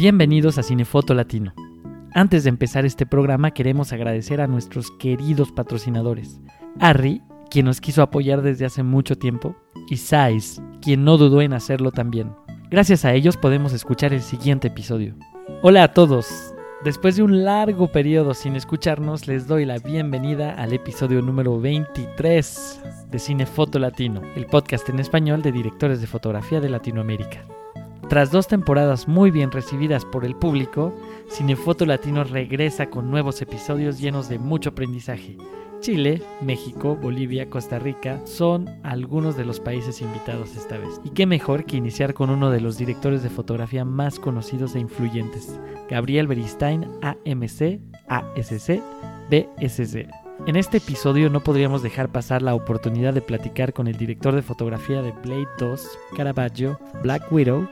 Bienvenidos a Cinefoto Latino. Antes de empezar este programa queremos agradecer a nuestros queridos patrocinadores. Harry, quien nos quiso apoyar desde hace mucho tiempo, y Sais, quien no dudó en hacerlo también. Gracias a ellos podemos escuchar el siguiente episodio. Hola a todos. Después de un largo periodo sin escucharnos, les doy la bienvenida al episodio número 23 de Cinefoto Latino, el podcast en español de directores de fotografía de Latinoamérica. Tras dos temporadas muy bien recibidas por el público, Cinefoto Latino regresa con nuevos episodios llenos de mucho aprendizaje. Chile, México, Bolivia, Costa Rica son algunos de los países invitados esta vez. Y qué mejor que iniciar con uno de los directores de fotografía más conocidos e influyentes, Gabriel Beristain, AMC, ASC, BSC. En este episodio no podríamos dejar pasar la oportunidad de platicar con el director de fotografía de Blade 2, Caravaggio, Black Widow,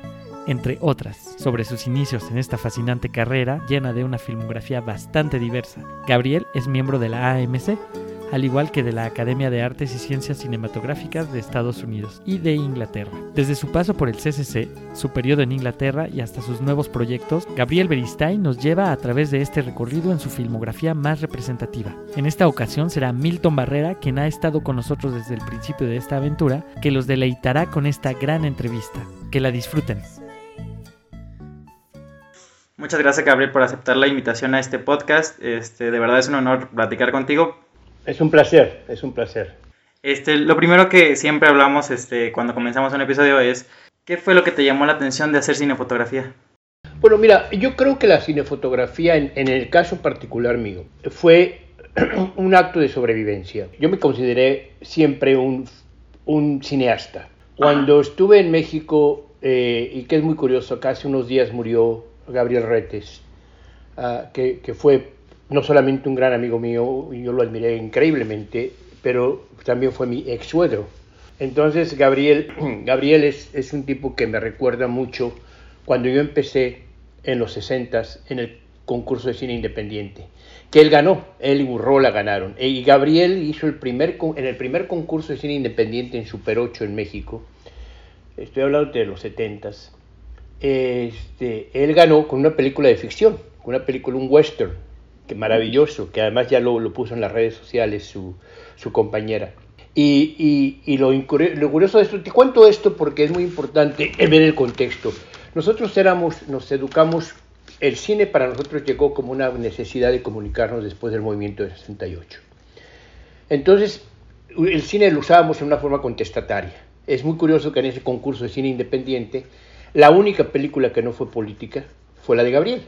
entre otras, sobre sus inicios en esta fascinante carrera llena de una filmografía bastante diversa. Gabriel es miembro de la AMC, al igual que de la Academia de Artes y Ciencias Cinematográficas de Estados Unidos y de Inglaterra. Desde su paso por el CCC, su periodo en Inglaterra y hasta sus nuevos proyectos, Gabriel Beristain nos lleva a través de este recorrido en su filmografía más representativa. En esta ocasión será Milton Barrera quien ha estado con nosotros desde el principio de esta aventura, que los deleitará con esta gran entrevista. Que la disfruten. Muchas gracias, Gabriel, por aceptar la invitación a este podcast. Este, de verdad es un honor platicar contigo. Es un placer, es un placer. Este, lo primero que siempre hablamos este, cuando comenzamos un episodio es, ¿qué fue lo que te llamó la atención de hacer cinefotografía? Bueno, mira, yo creo que la cinefotografía, en, en el caso particular mío, fue un acto de sobrevivencia. Yo me consideré siempre un, un cineasta. Cuando estuve en México, eh, y que es muy curioso, acá hace unos días murió Gabriel Retes, uh, que, fue no solamente un gran amigo mío, yo lo admiré increíblemente, pero también fue mi ex suegro. Entonces Gabriel, Gabriel es, un tipo que me recuerda mucho cuando yo empecé en los 60 en el concurso de cine independiente, que él ganó, él y Burrola ganaron. Y Gabriel hizo el primer, en el primer concurso de cine independiente en Super 8 en México, estoy hablando de los 70s, este, él ganó con una película de ficción, con una película, un western, que maravilloso, que además ya lo, lo puso en las redes sociales su, su compañera. Y, y, y lo, lo, curioso de esto, te cuento esto porque es muy importante ver el contexto. Nosotros éramos, nos educamos, el cine para nosotros llegó como una necesidad de comunicarnos después del movimiento de 68. Entonces, el cine lo usábamos en una forma contestataria. Es muy curioso que en ese concurso de cine independiente, la única película que no fue política fue la de Gabriel.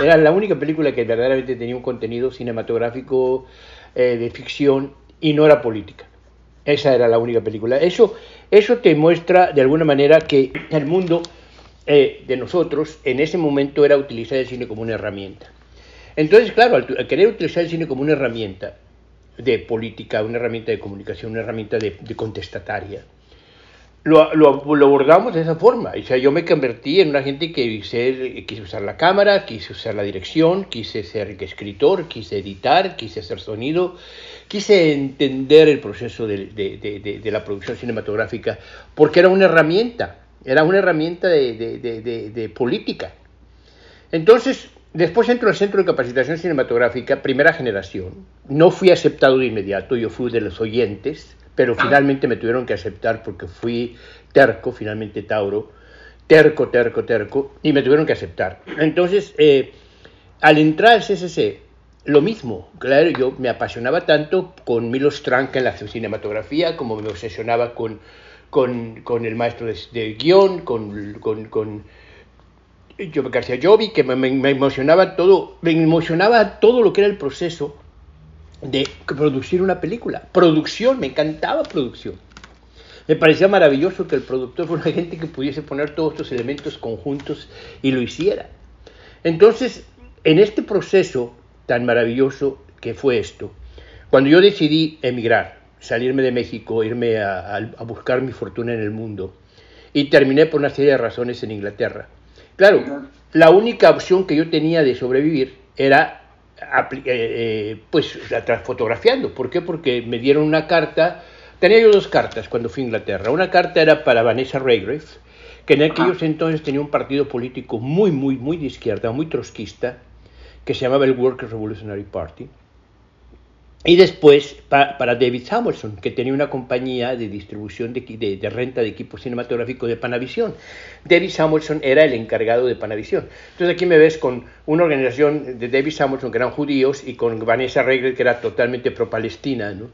Era la única película que verdaderamente tenía un contenido cinematográfico eh, de ficción y no era política. Esa era la única película. Eso, eso te muestra de alguna manera que el mundo eh, de nosotros en ese momento era utilizar el cine como una herramienta. Entonces, claro, al, querer utilizar el cine como una herramienta de política, una herramienta de comunicación, una herramienta de, de contestataria, lo, lo, lo, abordamos de esa forma. O sea, yo me convertí en una gente que quise, quise usar la cámara, quise usar la dirección, quise ser escritor, quise editar, quise hacer sonido, quise entender el proceso de, de, de, de la producción cinematográfica, porque era una herramienta, era una herramienta de, política. Entonces, después entro al Centro de Capacitación Cinematográfica, primera generación. No fui aceptado de inmediato, yo fui de los oyentes pero finalmente me tuvieron que aceptar porque fui terco, finalmente Tauro, terco, terco, terco, y me tuvieron que aceptar. Entonces, eh, al entrar al CCC, lo mismo, claro, yo me apasionaba tanto con Milos Tranca en la cinematografía, como me obsesionaba con, con, con el maestro de, de guion, con, con, con García Jovi, que me, emocionaba todo, me emocionaba todo lo que era el proceso de producir una película. Producción, me encantaba producción. Me parecía maravilloso que el productor fuera gente que pudiese poner todos estos elementos conjuntos y lo hiciera. Entonces, en este proceso tan maravilloso que fue esto, cuando yo decidí emigrar, salirme de México, irme a, a buscar mi fortuna en el mundo, y terminé por una serie de razones en Inglaterra. Claro, la única opción que yo tenía de sobrevivir era eh, pues fotografiando. ¿Por qué? Porque me dieron una carta, tenía yo dos cartas cuando fui a Inglaterra. Una carta era para Vanessa Redgrave, que en aquellos entonces tenía un partido político muy, muy, muy de izquierda, muy trotskista, que se llamaba el Workers Revolutionary Party. Y después para David Samuelson, que tenía una compañía de distribución de, de, renta de equipo cinematográfico de Panavisión. David Samuelson era el encargado de Panavisión. Entonces aquí me ves con una organización de David Samuelson, que eran judíos, y con Vanessa Regel, que era totalmente pro-palestina. ¿no?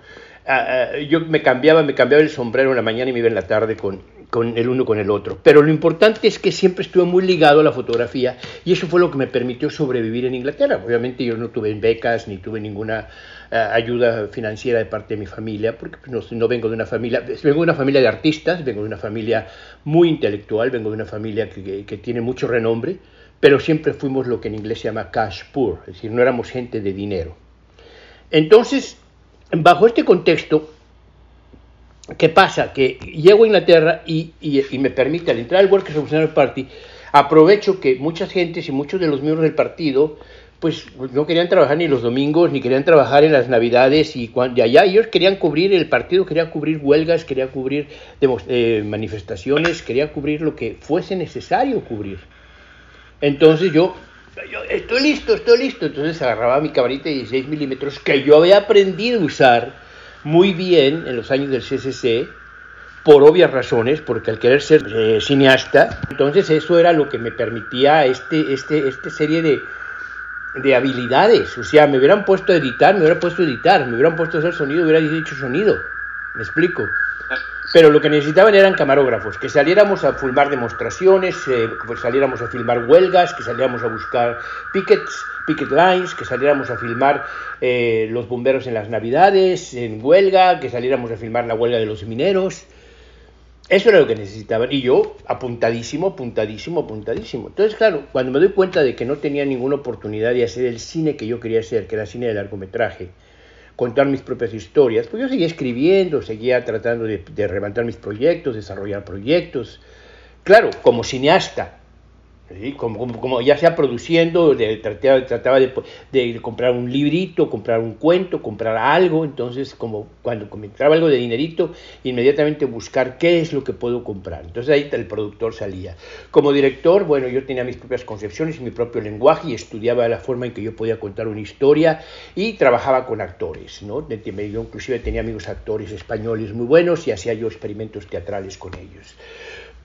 Ah, ah, yo me cambiaba, me cambiaba el sombrero en la mañana y me iba en la tarde con, con el uno con el otro. Pero lo importante es que siempre estuve muy ligado a la fotografía y eso fue lo que me permitió sobrevivir en Inglaterra. Obviamente yo no tuve becas ni tuve ninguna ayuda financiera de parte de mi familia, porque pues, no, vengo de una familia, vengo de una familia de artistas, vengo de una familia muy intelectual, vengo de una familia que, que tiene mucho renombre, pero siempre fuimos lo que en inglés se llama cash poor, es decir, no éramos gente de dinero. Entonces, bajo este contexto, ¿Qué pasa? Que llego a Inglaterra y, me permite, al entrar al Workers Revolutionary Party, aprovecho que muchas gentes y muchos de los miembros del partido pues no querían trabajar ni los domingos, ni querían trabajar en las navidades, y cuando allá ellos querían cubrir, el partido quería cubrir huelgas, quería cubrir eh, manifestaciones, quería cubrir lo que fuese necesario cubrir. Entonces yo, yo, estoy listo, estoy listo. Entonces agarraba mi camarita de 16 milímetros que yo había aprendido a usar muy bien en los años del CCC, por obvias razones, porque al querer ser eh, cineasta, entonces eso era lo que me permitía este, este, este serie de, de habilidades. O sea, me hubieran puesto a editar, me hubieran puesto a editar, me hubieran puesto a hacer sonido, hubiera dicho sonido. ¿Me explico? Pero lo que necesitaban eran camarógrafos, que saliéramos a filmar demostraciones, eh, que saliéramos a filmar huelgas, que saliéramos a buscar pickets, picket lines, que saliéramos a filmar eh, los bomberos en las navidades, en huelga, que saliéramos a filmar la huelga de los mineros. Eso era lo que necesitaban. Y yo, apuntadísimo, apuntadísimo, apuntadísimo. Entonces, claro, cuando me doy cuenta de que no tenía ninguna oportunidad de hacer el cine que yo quería hacer, que era cine de largometraje, contar mis propias historias, pues yo seguía escribiendo, seguía tratando de, de levantar mis proyectos, desarrollar proyectos. Claro, como cineasta, como, como, ya sea produciendo, de, trataba, de, comprar un librito, comprar un cuento, comprar algo, entonces como cuando entraba algo de dinerito, inmediatamente buscar qué es lo que puedo comprar. Entonces ahí el productor salía. Como director, bueno, yo tenía mis propias concepciones y mi propio lenguaje y estudiaba la forma en que yo podía contar una historia y trabajaba con actores, ¿no? Yo inclusive tenía amigos actores españoles muy buenos y hacía yo experimentos teatrales con ellos.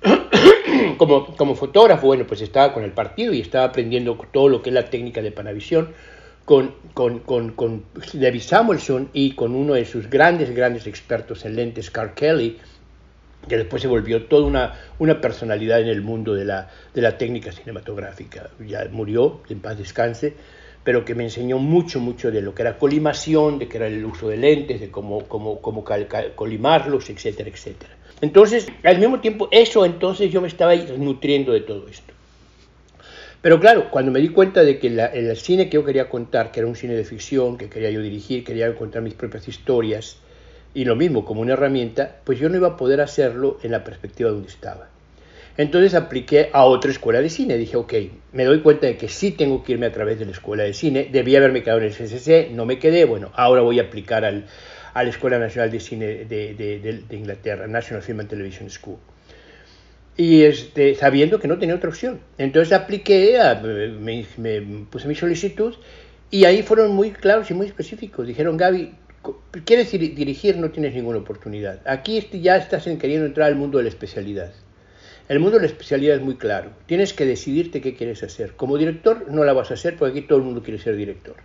como, como fotógrafo, bueno, pues estaba con el partido y estaba aprendiendo todo lo que es la técnica de Panavisión con, con, con, con David Samuelson y con uno de sus grandes, grandes expertos en lentes, Carl Kelly, que después se volvió toda una, una personalidad en el mundo de la, de la técnica cinematográfica. Ya murió, en paz descanse, pero que me enseñó mucho, mucho de lo que era colimación, de que era el uso de lentes, de cómo, cómo, cómo colimarlos, etcétera, etcétera. Entonces, al mismo tiempo, eso entonces yo me estaba nutriendo de todo esto. Pero claro, cuando me di cuenta de que el cine que yo quería contar, que era un cine de ficción, que quería yo dirigir, quería contar mis propias historias, y lo mismo como una herramienta, pues yo no iba a poder hacerlo en la perspectiva donde estaba. Entonces apliqué a otra escuela de cine. Dije, ok, me doy cuenta de que sí tengo que irme a través de la escuela de cine. Debía haberme quedado en el CCC, no me quedé. Bueno, ahora voy a aplicar al, a la Escuela Nacional de Cine de, Inglaterra, National Film and Television School. Y este, sabiendo que no tenía otra opción. Entonces apliqué, me, puse mi solicitud y ahí fueron muy claros y muy específicos. Dijeron, Gaby, quieres dirigir, no tienes ninguna oportunidad. Aquí ya estás queriendo entrar al mundo de la especialidad. El mundo de la especialidad es muy claro. Tienes que decidirte qué quieres hacer. Como director no la vas a hacer porque aquí todo el mundo quiere ser director.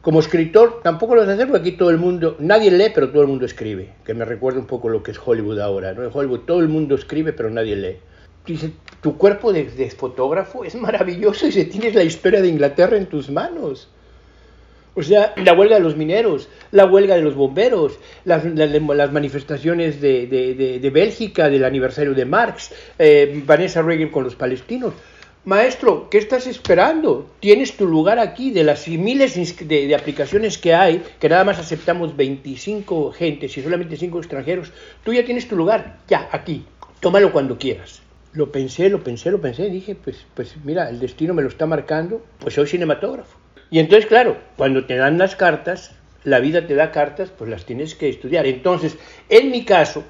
Como escritor tampoco lo a hacer porque aquí todo el mundo, nadie lee, pero todo el mundo escribe, que me recuerda un poco lo que es Hollywood ahora. ¿no? En Hollywood todo el mundo escribe, pero nadie lee. Dice, tu cuerpo de, fotógrafo es maravilloso y se tienes la historia de Inglaterra en tus manos. O sea, la huelga de los mineros, la huelga de los bomberos, las, manifestaciones de, Bélgica, del aniversario de Marx, eh, Vanessa Reagan con los palestinos. Maestro, ¿qué estás esperando? Tienes tu lugar aquí, de las miles de, aplicaciones que hay, que nada más aceptamos 25 gentes y solamente 5 extranjeros, tú ya tienes tu lugar, ya, aquí, tómalo cuando quieras. Lo pensé, lo pensé, lo pensé, dije, pues, pues mira, el destino me lo está marcando, pues soy cinematógrafo. Y entonces, claro, cuando te dan las cartas, la vida te da cartas, pues las tienes que estudiar. Entonces, en mi caso,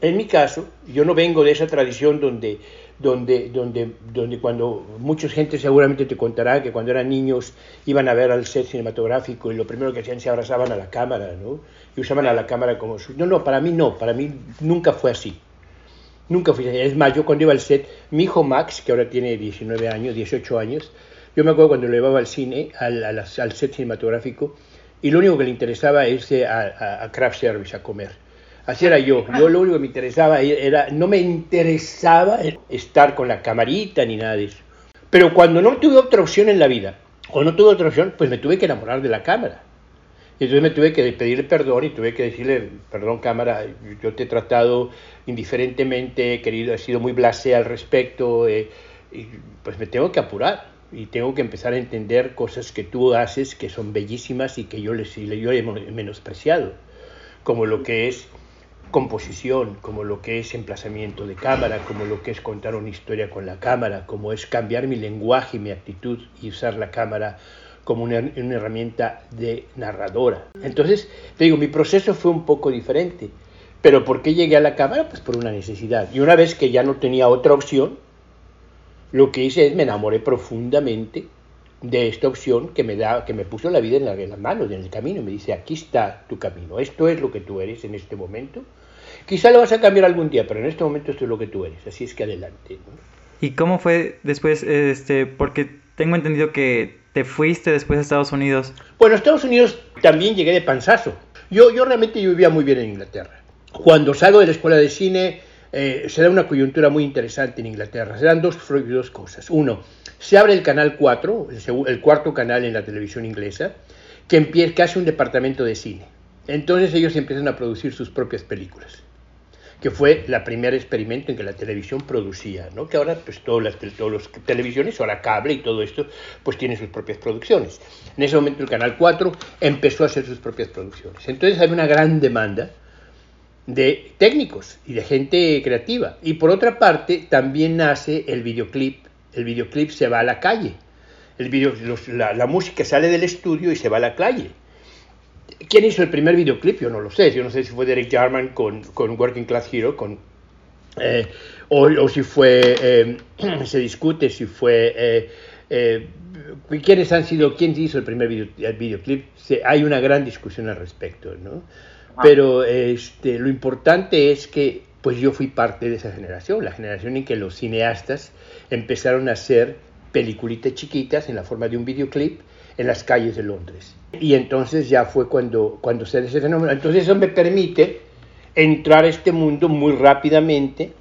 En mi caso, yo no vengo de esa tradición donde, donde, donde, donde cuando mucha gente seguramente te contará que cuando eran niños iban a ver al set cinematográfico y lo primero que hacían se abrazaban a la cámara, ¿no? Y usaban a la cámara como su... No, no, para mí no, para mí nunca fue así. Nunca fui así. Es más, yo cuando iba al set, mi hijo Max, que ahora tiene 19 años, 18 años, yo me acuerdo cuando lo llevaba al cine, al, al, al set cinematográfico, y lo único que le interesaba es irse a, a, a craft service a comer Así era yo. Yo lo único que me interesaba era, no me interesaba estar con la camarita ni nada de eso. Pero cuando no tuve otra opción en la vida, o no tuve otra opción, pues me tuve que enamorar de la cámara. Y entonces me tuve que pedirle perdón y tuve que decirle, perdón cámara, yo te he tratado indiferentemente, he querido, he sido muy blasé al respecto, eh, y pues me tengo que apurar y tengo que empezar a entender cosas que tú haces que son bellísimas y que yo, les, yo he menospreciado, como lo que es composición, como lo que es emplazamiento de cámara, como lo que es contar una historia con la cámara, como es cambiar mi lenguaje y mi actitud y usar la cámara como una, herramienta de narradora. Entonces, te digo, mi proceso fue un poco diferente. ¿Pero por qué llegué a la cámara? Pues por una necesidad. Y una vez que ya no tenía otra opción, lo que hice es me enamoré profundamente de esta opción que me da, que me puso la vida en, la, en las manos, en el camino, me dice, aquí está tu camino, esto es lo que tú eres en este momento. Quizá lo vas a cambiar algún día, pero en este momento esto es lo que tú eres, así es que adelante. ¿no? ¿Y cómo fue después, este, porque tengo entendido que te fuiste después a Estados Unidos? Bueno, a Estados Unidos también llegué de panzazo. Yo, yo realmente yo vivía muy bien en Inglaterra. Cuando salgo de la escuela de cine, eh, se da una coyuntura muy interesante en Inglaterra. Se dan dos, dos cosas. Uno, se abre el canal 4, el, cuarto canal en la televisión inglesa, que, empieza, que hace un departamento de cine. Entonces ellos empiezan a producir sus propias películas que fue el primer experimento en que la televisión producía, ¿no? que ahora pues todas las, todas las televisiones, ahora cable y todo esto, pues tienen sus propias producciones. En ese momento el Canal 4 empezó a hacer sus propias producciones. Entonces hay una gran demanda de técnicos y de gente creativa. Y por otra parte también nace el videoclip. El videoclip se va a la calle. El video, los, la, la música sale del estudio y se va a la calle. ¿Quién hizo el primer videoclip? Yo no lo sé. Yo no sé si fue Derek Jarman con, con Working Class Hero, con, eh, o, o, si fue, eh, se discute si fue, eh, eh, quiénes han sido, quién hizo el primer video, el videoclip. Se, hay una gran discusión al respecto, ¿no? Ah. Pero este, lo importante es que pues yo fui parte de esa generación, la generación en que los cineastas empezaron a hacer peliculitas chiquitas en la forma de un videoclip en las calles de Londres. Y entonces ya fue cuando, cuando se ese fenómeno. Entonces eso me permite entrar a este mundo muy rápidamente.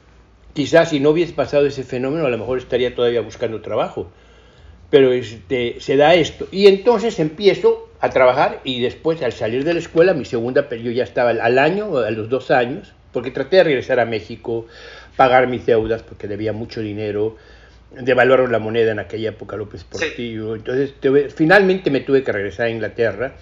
Quizás si no hubiese pasado ese fenómeno, a lo mejor estaría todavía buscando trabajo. Pero este, se da esto. Y entonces empiezo a trabajar y después al salir de la escuela, mi segunda, yo ya estaba al año, a los dos años, porque traté de regresar a México, pagar mis deudas porque debía mucho dinero, devaluaron la moneda en aquella época López Portillo. Sí. Entonces, tuve, finalmente me tuve que regresar a Inglaterra.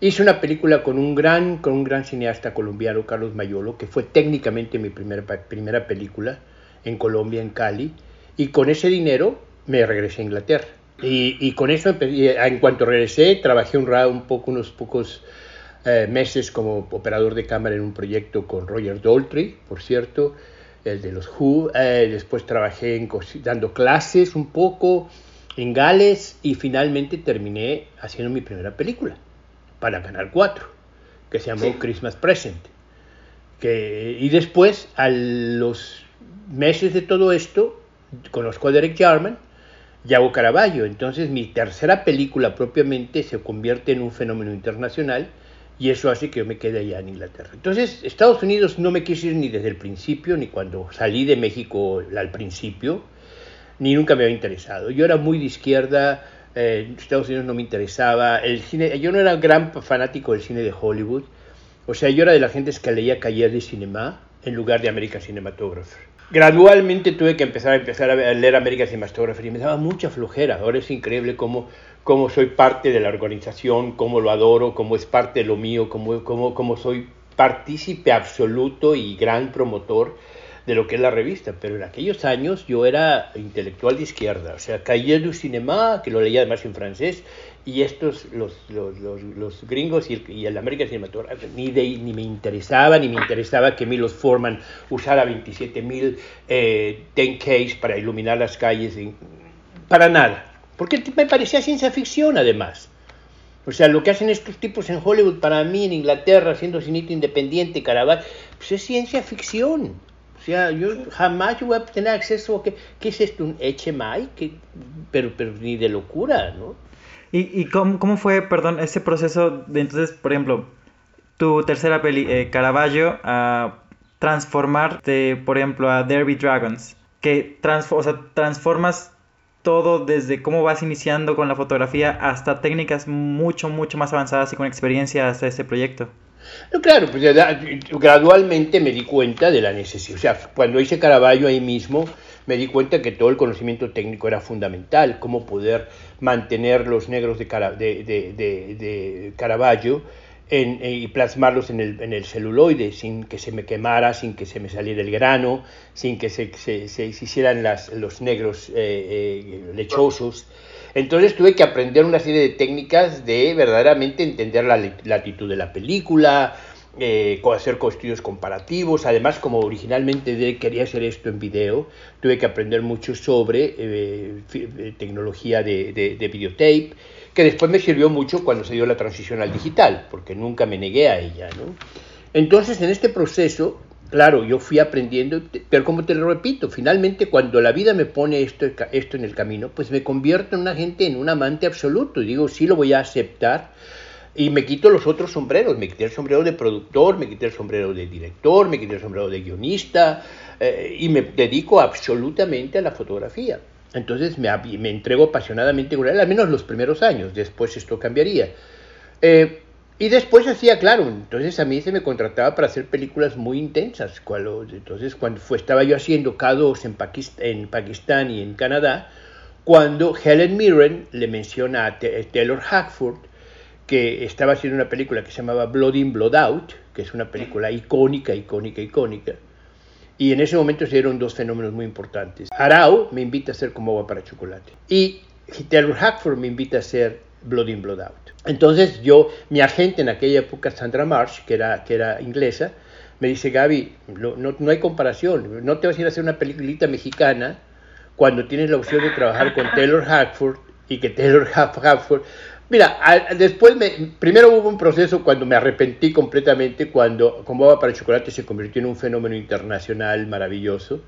Hice una película con un gran, con un gran cineasta colombiano, Carlos Mayolo, que fue técnicamente mi primera, primera película en Colombia, en Cali. Y con ese dinero me regresé a Inglaterra. Y, y con eso, en cuanto regresé, trabajé un, un poco, unos pocos eh, meses como operador de cámara en un proyecto con Roger Daltrey, por cierto el de los Who. Eh, después trabajé en, dando clases un poco en Gales y finalmente terminé haciendo mi primera película para Canal 4, que se llamó sí. Christmas Present. Que, y después, a los meses de todo esto, conozco a Derek Jarman y hago Caravaggio. Entonces mi tercera película propiamente se convierte en un fenómeno internacional y eso hace que yo me quede allá en Inglaterra. Entonces, Estados Unidos no me quise ir ni desde el principio, ni cuando salí de México al principio, ni nunca me había interesado. Yo era muy de izquierda, eh, Estados Unidos no me interesaba, el cine, yo no era gran fanático del cine de Hollywood, o sea, yo era de la gente que leía Cahiers de Cinema en lugar de American Cinematographer. Gradualmente tuve que empezar a, empezar a leer American Cinematographer y me daba mucha flojera. Ahora es increíble cómo cómo soy parte de la organización, cómo lo adoro, cómo es parte de lo mío, cómo, cómo, cómo soy partícipe absoluto y gran promotor de lo que es la revista, pero en aquellos años yo era intelectual de izquierda, o sea, Cahiers du Cinéma, que lo leía además en francés, y estos, los, los, los, los gringos y el, y el American Cinematography, ni, ni me interesaba, ni me interesaba que Milos Forman usara 27.000 eh, 10Ks para iluminar las calles, para nada, porque me parecía ciencia ficción además. O sea, lo que hacen estos tipos en Hollywood, para mí, en Inglaterra, siendo cinito independiente, Caravaggio, pues es ciencia ficción. O sea, yo jamás voy a tener acceso a... ¿Qué, qué es esto? ¿Un HMI? ¿Qué? Pero, pero ni de locura, ¿no? ¿Y, y cómo, cómo, fue, perdón, ese proceso de entonces, por ejemplo, tu tercera peli, eh, Caravaggio, a transformarte, por ejemplo, a Derby Dragons? Que trans, o sea, transformas todo desde cómo vas iniciando con la fotografía hasta técnicas mucho, mucho más avanzadas y con experiencia hasta este proyecto. Claro, pues gradualmente me di cuenta de la necesidad. O sea, cuando hice Caravaggio ahí mismo, me di cuenta que todo el conocimiento técnico era fundamental, cómo poder mantener los negros de, Cara, de Caravaggio en, y plasmarlos en el, en el, celuloide sin que se me quemara, sin que se me saliera el grano, sin que se, se, se hicieran las, los negros eh, eh, lechosos. Entonces tuve que aprender una serie de técnicas de verdaderamente entender la latitud de la película, eh, hacer estudios comparativos. Además, como originalmente quería hacer esto en video, tuve que aprender mucho sobre eh, tecnología de, de videotape que después me sirvió mucho cuando se dio la transición al digital, porque nunca me negué a ella. ¿no? Entonces, en este proceso, claro, yo fui aprendiendo, pero como te lo repito, finalmente cuando la vida me pone esto, esto en el camino, pues me convierto en una gente, en un amante absoluto, y digo, sí lo voy a aceptar, y me quito los otros sombreros, me quité el sombrero de productor, me quité el sombrero de director, me quité el sombrero de guionista, eh, y me dedico absolutamente a la fotografía. Entonces me, me, entrego apasionadamente con él, al menos los primeros años, después esto cambiaría. Eh, y después hacía, claro, entonces a mí se me contrataba para hacer películas muy intensas. Cuando, entonces cuando fue, estaba yo haciendo K2 en, Pakist en Pakistán y en Canadá, cuando Helen Mirren le menciona a Taylor Hackford que estaba haciendo una película que se llamaba Blood In, Blood Out, que es una película icónica, icónica, icónica, y en ese momento se dieron dos fenómenos muy importantes. Arau me invita a hacer como agua para chocolate. Y Taylor Hackford me invita a hacer Blood In, Blood Out. Entonces yo, mi agente en aquella época, Sandra Marsh, que era, que era inglesa, me dice, Gaby, no, no, no hay comparación, no te vas a ir a hacer una peliculita mexicana cuando tienes la opción de trabajar con Taylor Hackford y que Taylor Hackford Mira, después, me, primero hubo un proceso cuando me arrepentí completamente, cuando Como Agua para Chocolate se convirtió en un fenómeno internacional maravilloso,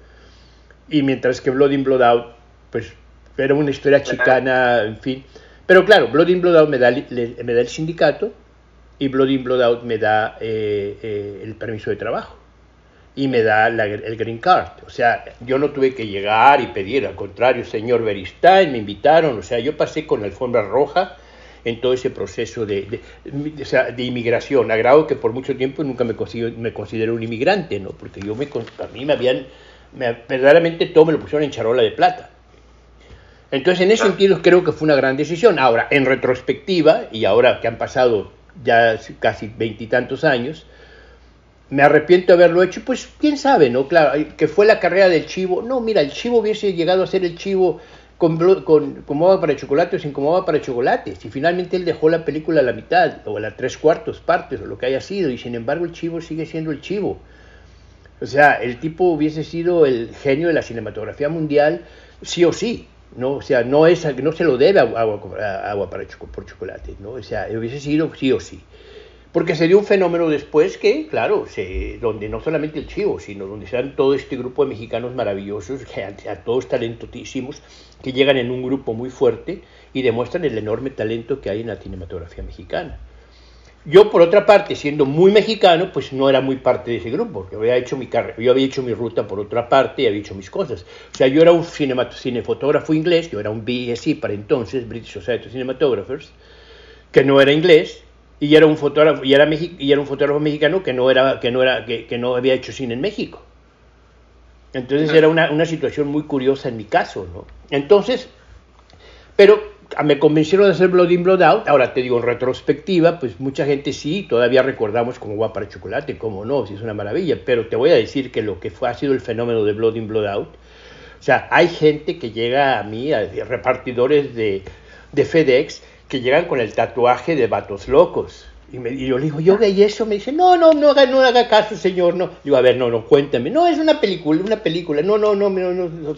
y mientras que Blood in, Blood Out, pues era una historia chicana, en fin. Pero claro, Blood in, Blood Out me da, le, me da el sindicato, y Blood in, Blood Out me da eh, eh, el permiso de trabajo y me da la, el green card. O sea, yo no tuve que llegar y pedir, al contrario, señor Beristain, me invitaron, o sea, yo pasé con la alfombra roja en todo ese proceso de, de, sea, de inmigración, a grado que por mucho tiempo nunca me, considero, me consideré un inmigrante, ¿no? porque yo me, a mí me habían, me, verdaderamente todo me lo pusieron en charola de plata. Entonces, en ese sentido, creo que fue una gran decisión. Ahora, en retrospectiva, y ahora que han pasado ya casi veintitantos años, me arrepiento de haberlo hecho, pues quién sabe, ¿no? Claro, que fue la carrera del chivo. No, mira, el chivo hubiese llegado a ser el chivo con, con agua para chocolate o sin agua para chocolate. Si finalmente él dejó la película a la mitad o a las tres cuartos partes o lo que haya sido y sin embargo el chivo sigue siendo el chivo. O sea, el tipo hubiese sido el genio de la cinematografía mundial sí o sí. No, o sea, no, es, no se lo debe a agua, agua para por chocolate, ¿no? O sea, hubiese sido sí o sí. Porque se dio un fenómeno después que, claro, se, donde no solamente el chivo, sino donde se dan todo este grupo de mexicanos maravillosos, que a, a todos talentotísimos, que llegan en un grupo muy fuerte y demuestran el enorme talento que hay en la cinematografía mexicana. Yo, por otra parte, siendo muy mexicano, pues no era muy parte de ese grupo, porque había hecho mi carrera, yo había hecho mi ruta por otra parte y había hecho mis cosas. O sea, yo era un cinefotógrafo inglés, yo era un BSC para entonces, British Society of Cinematographers, que no era inglés, y era un fotógrafo y era, y era un fotógrafo mexicano que no era que no era que, que no había hecho cine en México entonces era una, una, situación muy curiosa en mi caso no entonces pero me convencieron de hacer Blood In, Blood Out. Ahora te digo, en retrospectiva, pues mucha gente sí, todavía recordamos como Guapa para Chocolate, como no, si es una maravilla. Pero te voy a decir que lo que fue, ha sido el fenómeno de Blood In, Blood Out. O sea, hay gente que llega a mí, a repartidores de, de FedEx, que llegan con el tatuaje de vatos locos. Y, me, yo le digo, yo y eso, me dice, no, no, no haga, no haga caso, señor, no. Digo, a ver, no, no, cuéntame. No, es una película, una película, no, no, no, no, no.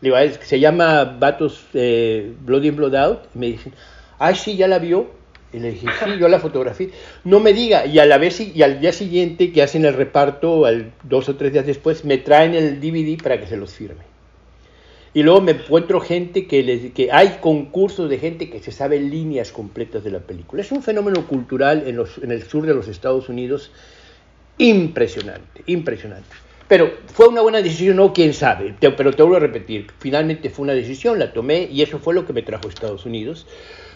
Digo, se llama Vatos eh, Blood in, Blood Out. Y me dicen, ay, sí, ya la vio. Y le dije, sí, yo la fotografía. No me diga. Y a la vez y al día siguiente que hacen el reparto, al, dos o tres días después, me traen el DVD para que se los firme. Y luego me encuentro gente que, les, que hay concursos de gente que se sabe líneas completas de la película. Es un fenómeno cultural en, los, en el sur de los Estados Unidos impresionante, impresionante. Pero fue una buena decisión, no, quién sabe, pero te vuelvo a repetir, finalmente fue una decisión, la tomé y eso fue lo que me trajo a Estados Unidos.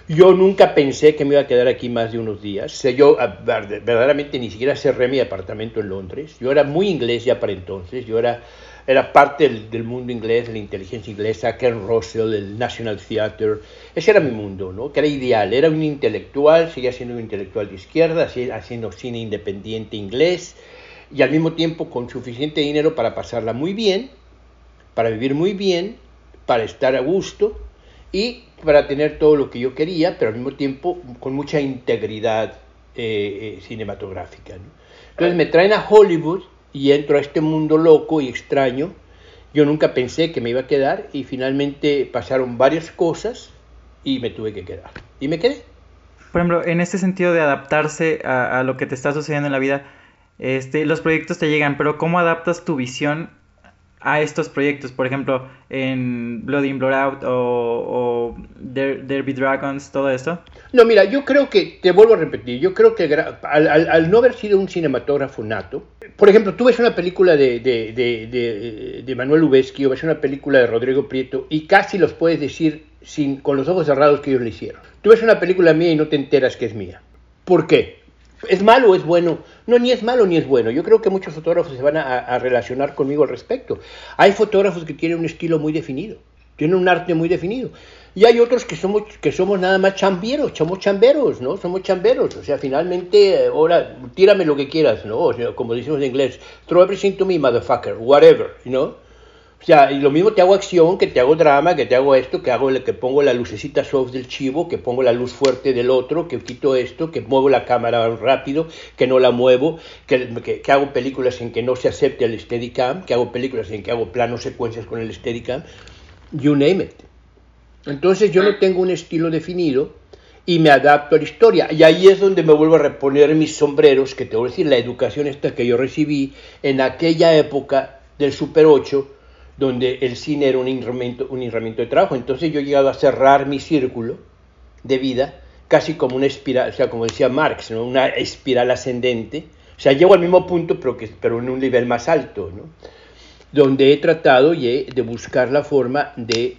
Yo nunca pensé que me iba a quedar aquí más de unos días. Yo verdaderamente ni siquiera cerré mi apartamento en Londres. Yo era muy inglés ya para entonces. Yo era, era parte del, mundo inglés, de la inteligencia inglesa, Ken Russell, el National Theatre. Ese era mi mundo, ¿no? que era ideal. Era un intelectual, seguía siendo un intelectual de izquierda, haciendo cine independiente inglés y al mismo tiempo con suficiente dinero para pasarla muy bien, para vivir muy bien, para estar a gusto y para tener todo lo que yo quería, pero al mismo tiempo con mucha integridad eh, eh, cinematográfica. Entonces me traen a Hollywood y entro a este mundo loco y extraño. Yo nunca pensé que me iba a quedar y finalmente pasaron varias cosas y me tuve que quedar. Y me quedé. Por ejemplo, en este sentido de adaptarse a, a lo que te está sucediendo en la vida, este, los proyectos te llegan, pero ¿cómo adaptas tu visión a estos proyectos? Por ejemplo, en Blood In, Blood Out o, Derby Dragons, todo esto. No, mira, yo creo que, te vuelvo a repetir, yo creo que al, no haber sido un cinematógrafo nato, por ejemplo, tú ves una película de, de, Manuel Lubezki o ves una película de Rodrigo Prieto y casi los puedes decir sin, con los ojos cerrados que ellos le hicieron. Tú ves una película mía y no te enteras que es mía. ¿Por qué? ¿Es malo o es bueno? No, ni es malo ni es bueno. Yo creo que muchos fotógrafos se van a, relacionar conmigo al respecto. Hay fotógrafos que tienen un estilo muy definido, tienen un arte muy definido. Y hay otros que somos, que somos nada más chamberos, somos chamberos, ¿no? Somos chamberos. O sea, finalmente, ahora, tírame lo que quieras, ¿no? como decimos en inglés, throw everything to me, motherfucker, whatever, ¿no? O sea, y lo mismo te hago acción, que te hago drama, que te hago esto, que hago que pongo la lucecita soft del chivo, que pongo la luz fuerte del otro, que quito esto, que muevo la cámara rápido, que no la muevo, que, que, hago películas en que no se acepte el Steadicam, que hago películas en que hago planos secuencias con el Steadicam, you name it. Entonces yo no tengo un estilo definido y me adapto a la historia. Y ahí es donde me vuelvo a reponer mis sombreros, que te voy a decir, la educación esta que yo recibí en aquella época del Super 8, donde el cine era un herramienta, un de trabajo. Entonces yo he llegado a cerrar mi círculo de vida casi como una espiral, o sea, como decía Marx, ¿no? una espiral ascendente. O sea, llego al mismo punto, pero, que, pero en un nivel más alto, ¿no? donde he tratado de buscar la forma de,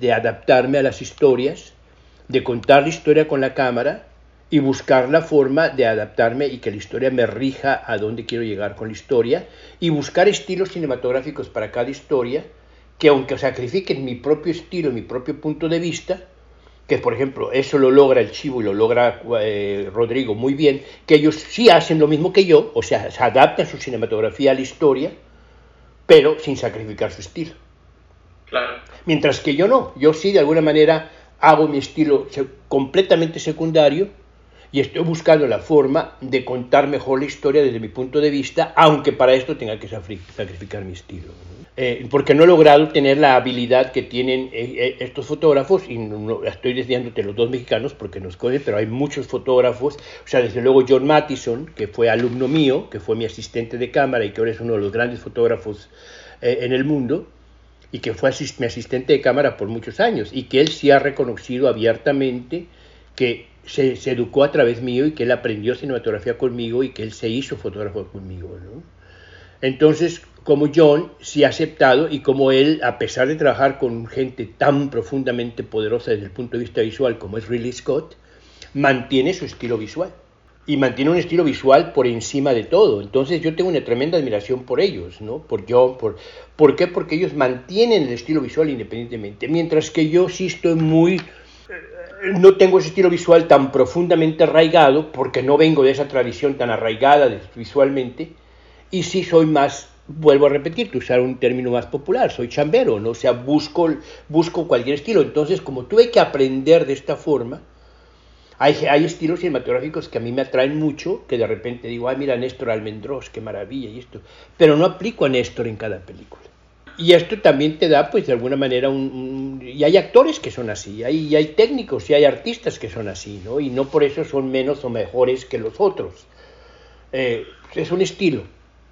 de adaptarme a las historias, de contar la historia con la cámara y buscar la forma de adaptarme y que la historia me rija a dónde quiero llegar con la historia y buscar estilos cinematográficos para cada historia que aunque sacrifiquen mi propio estilo, mi propio punto de vista, que por ejemplo eso lo logra el Chivo y lo logra eh, Rodrigo muy bien, que ellos sí hacen lo mismo que yo, o sea, se adaptan su cinematografía a la historia, pero sin sacrificar su estilo. Mientras que yo no, yo sí de alguna manera hago mi estilo completamente secundario y estoy buscando la forma de contar mejor la historia desde mi punto de vista, aunque para esto tenga que sacrificar mi estilo. Eh, porque no he logrado tener la habilidad que tienen eh, eh, estos fotógrafos, y no, estoy desviándote los dos mexicanos porque nos conocen, pero hay muchos fotógrafos, o sea, desde luego John Mattison, que fue alumno mío, que fue mi asistente de cámara y que ahora es uno de los grandes fotógrafos en el mundo, y que fue mi asistente de cámara por muchos años, y que él sí ha reconocido abiertamente que se, educó a través mío y que él aprendió cinematografía conmigo y que él se hizo fotógrafo conmigo. ¿no? Entonces, como John sí ha aceptado y como él, a pesar de trabajar con gente tan profundamente poderosa desde el punto de vista visual como es Ridley Scott, mantiene su estilo visual y mantiene un estilo visual por encima de todo. Entonces yo tengo una tremenda admiración por ellos, ¿no? Por John, por ¿por qué? Porque ellos mantienen el estilo visual independientemente, mientras que yo sí estoy muy no tengo ese estilo visual tan profundamente arraigado, porque no vengo de esa tradición tan arraigada visualmente, y sí soy más, vuelvo a repetir, que usar un término más popular, soy chambero, ¿no? o sea, busco, busco cualquier estilo. Entonces, como tuve que aprender de esta forma, hay, hay, estilos cinematográficos que a mí me atraen mucho, que de repente digo, ay, mira, Néstor Almendros, qué maravilla y esto, pero no aplico a Néstor en cada película. Y esto también te da, pues, de alguna manera, un, y hay actores que son así, hay, y hay técnicos y hay artistas que son así, ¿no? Y no por eso son menos o mejores que los otros. Eh, es un estilo,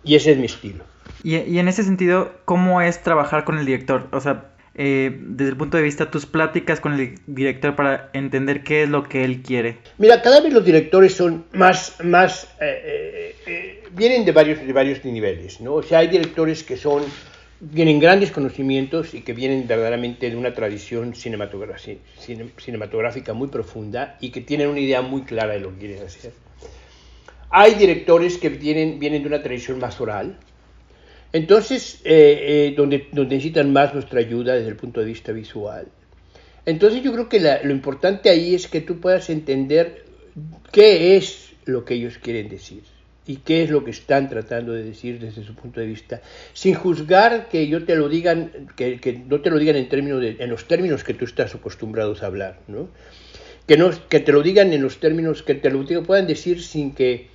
y ese es mi estilo. Y, y, en ese sentido, ¿cómo es trabajar con el director? O sea, eh, desde el punto de vista tus pláticas con el director para entender qué es lo que él quiere? Mira, cada vez los directores son más, más eh, vienen de varios, de varios niveles, ¿no? O sea, hay directores que son tienen grandes conocimientos y que vienen verdaderamente de una tradición cinematográfica muy profunda y que tienen una idea muy clara de lo que quieren hacer. Hay directores que vienen, vienen de una tradición más oral, entonces, eh, eh, donde, donde, necesitan más nuestra ayuda desde el punto de vista visual. Entonces yo creo que lo importante ahí es que tú puedas entender qué es lo que ellos quieren decir y qué es lo que están tratando de decir desde su punto de vista, sin juzgar que yo te lo digan, que, no te lo digan en términos en los términos que tú estás acostumbrados a hablar, ¿no? Que, no, que te lo digan en los términos que te lo puedan decir sin que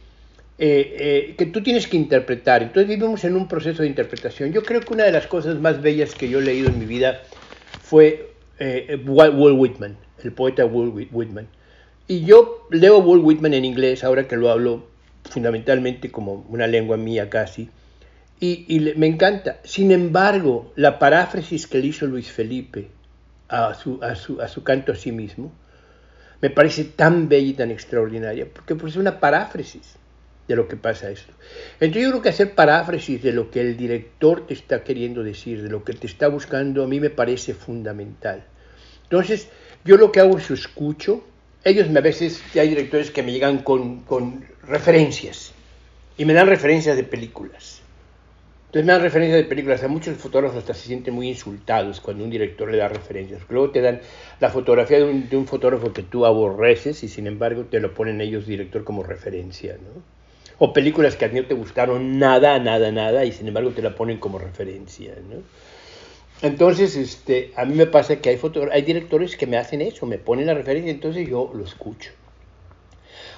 eh, eh, que tú tienes que interpretar. Entonces vivimos en un proceso de interpretación. Yo creo que una de las cosas más bellas que yo he leído en mi vida fue eh, Walt Whitman, el poeta Walt Whitman. Y yo leo Walt Whitman en inglés, ahora que lo hablo fundamentalmente como una lengua mía casi, y, me encanta. Sin embargo, la paráfrasis que le hizo Luis Felipe a su, a su, a su canto a sí mismo, me parece tan bella y tan extraordinaria, porque pues, es una paráfrasis de lo que pasa esto. Entonces yo creo que hacer paráfrasis de lo que el director te está queriendo decir, de lo que te está buscando, a mí me parece fundamental. Entonces yo lo que hago es escucho. Ellos a veces hay directores que me llegan con, con referencias y me dan referencias de películas. Entonces me dan referencias de películas. A muchos fotógrafos hasta se sienten muy insultados cuando un director le da referencias. Luego te dan la fotografía de un, fotógrafo que tú aborreces y sin embargo te lo ponen ellos director como referencia. o películas que a ti no te gustaron nada, nada, nada, y sin embargo te la ponen como referencia. Entonces, este, a mí me pasa que hay, hay directores que me hacen eso, me ponen la referencia, entonces yo lo escucho.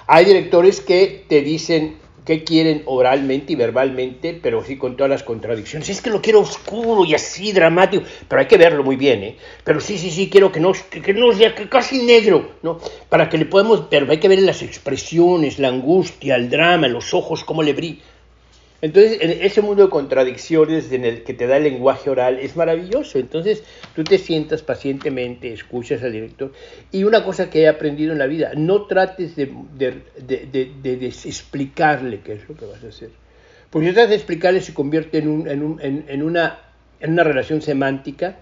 Hay directores que te dicen, qué quieren oralmente y verbalmente, pero sí con todas las contradicciones. Es que lo quiero oscuro y así dramático, pero hay que verlo muy bien, ¿eh? Pero sí, sí, sí, quiero que no, que, no sea casi negro, ¿no? Para que le podamos ver, hay que ver las expresiones, la angustia, el drama, los ojos, cómo le brilla. Entonces, en ese mundo de contradicciones en el que te da el lenguaje oral es maravilloso. Entonces, tú te sientas pacientemente, escuchas al director. Y una cosa que he aprendido en la vida, no trates de, de, explicarle qué es lo que vas a hacer. Porque si tratas de explicarle, se convierte en, un, en, un, en, una, en una relación semántica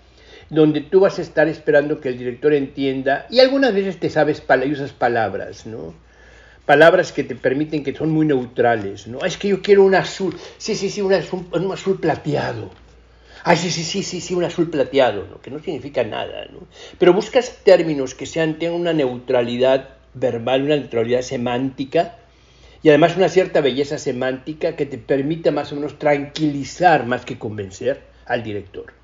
donde tú vas a estar esperando que el director entienda, y algunas veces te sabes y usas palabras, ¿no? Palabras que te permiten que son muy neutrales, ¿no? Es que yo quiero un azul, sí, sí, sí, un azul, un azul plateado. Ay, sí, sí, sí, sí, sí, un azul plateado, ¿no? que no significa nada, ¿no? Pero buscas términos que sean, tengan una neutralidad verbal, una neutralidad semántica, y además una cierta belleza semántica que te permita más o menos tranquilizar más que convencer al director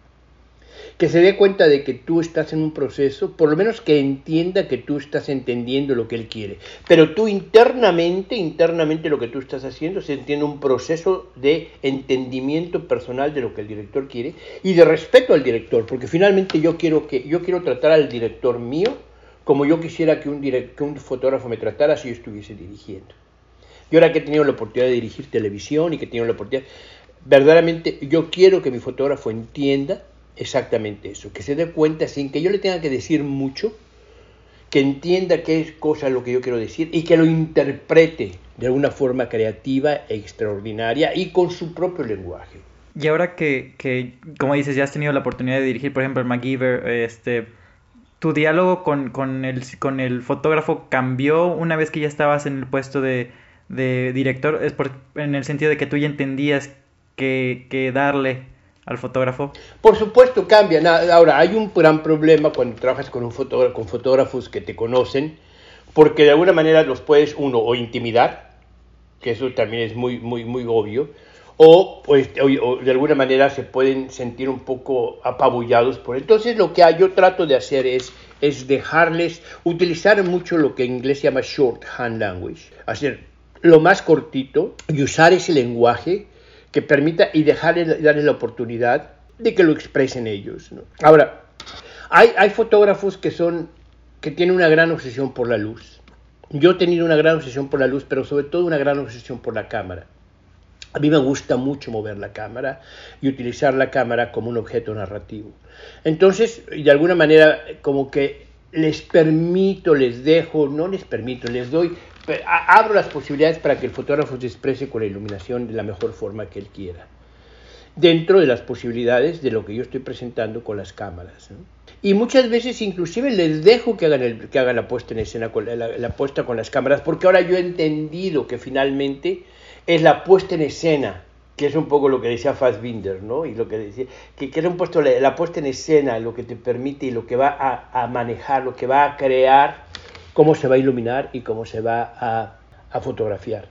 que se dé cuenta de que tú estás en un proceso, por lo menos que entienda que tú estás entendiendo lo que él quiere. Pero tú internamente, internamente lo que tú estás haciendo se entiende un proceso de entendimiento personal de lo que el director quiere y de respeto al director, porque finalmente yo quiero que yo quiero tratar al director mío como yo quisiera que un, que un fotógrafo me tratara si yo estuviese dirigiendo. Y ahora que he tenido la oportunidad de dirigir televisión y que he tenido la oportunidad, verdaderamente yo quiero que mi fotógrafo entienda exactamente eso, que se dé cuenta sin que yo le tenga que decir mucho, que entienda qué es cosa lo que yo quiero decir y que lo interprete de una forma creativa extraordinaria y con su propio lenguaje. Y ahora que, que como dices, ya has tenido la oportunidad de dirigir, por ejemplo, el MacGyver, este, ¿tu diálogo con, con, el, con el fotógrafo cambió una vez que ya estabas en el puesto de, de director? Es por, en el sentido de que tú ya entendías que, que darle al fotógrafo? Por supuesto cambian. Ahora, hay un gran problema cuando trabajas con, un fotógrafo, con fotógrafos que te conocen, porque de alguna manera los puedes, uno, o intimidar, que eso también es muy, muy, muy obvio, o, pues, o, de alguna manera se pueden sentir un poco apabullados por Entonces lo que yo trato de hacer es, es dejarles, utilizar mucho lo que en inglés se llama shorthand language, hacer lo más cortito y usar ese lenguaje que permita y dejarles, darles la oportunidad de que lo expresen ellos. Ahora, hay, hay fotógrafos que son que tienen una gran obsesión por la luz. Yo he tenido una gran obsesión por la luz, pero sobre todo una gran obsesión por la cámara. A mí me gusta mucho mover la cámara y utilizar la cámara como un objeto narrativo. Entonces, de alguna manera, como que les permito, les dejo, no les permito, les doy, abro las posibilidades para que el fotógrafo se exprese con la iluminación de la mejor forma que él quiera, dentro de las posibilidades de lo que yo estoy presentando con las cámaras. Y muchas veces inclusive les dejo que hagan, el, que hagan la puesta en escena, con, la, puesta con las cámaras, porque ahora yo he entendido que finalmente es la puesta en escena, que es un poco lo que decía Fassbinder, ¿no? Y lo que decía, que, que es un puesto, la, puesta en escena, lo que te permite y lo que va a, manejar, lo que va a crear, cómo se va a iluminar y cómo se va a, fotografiar.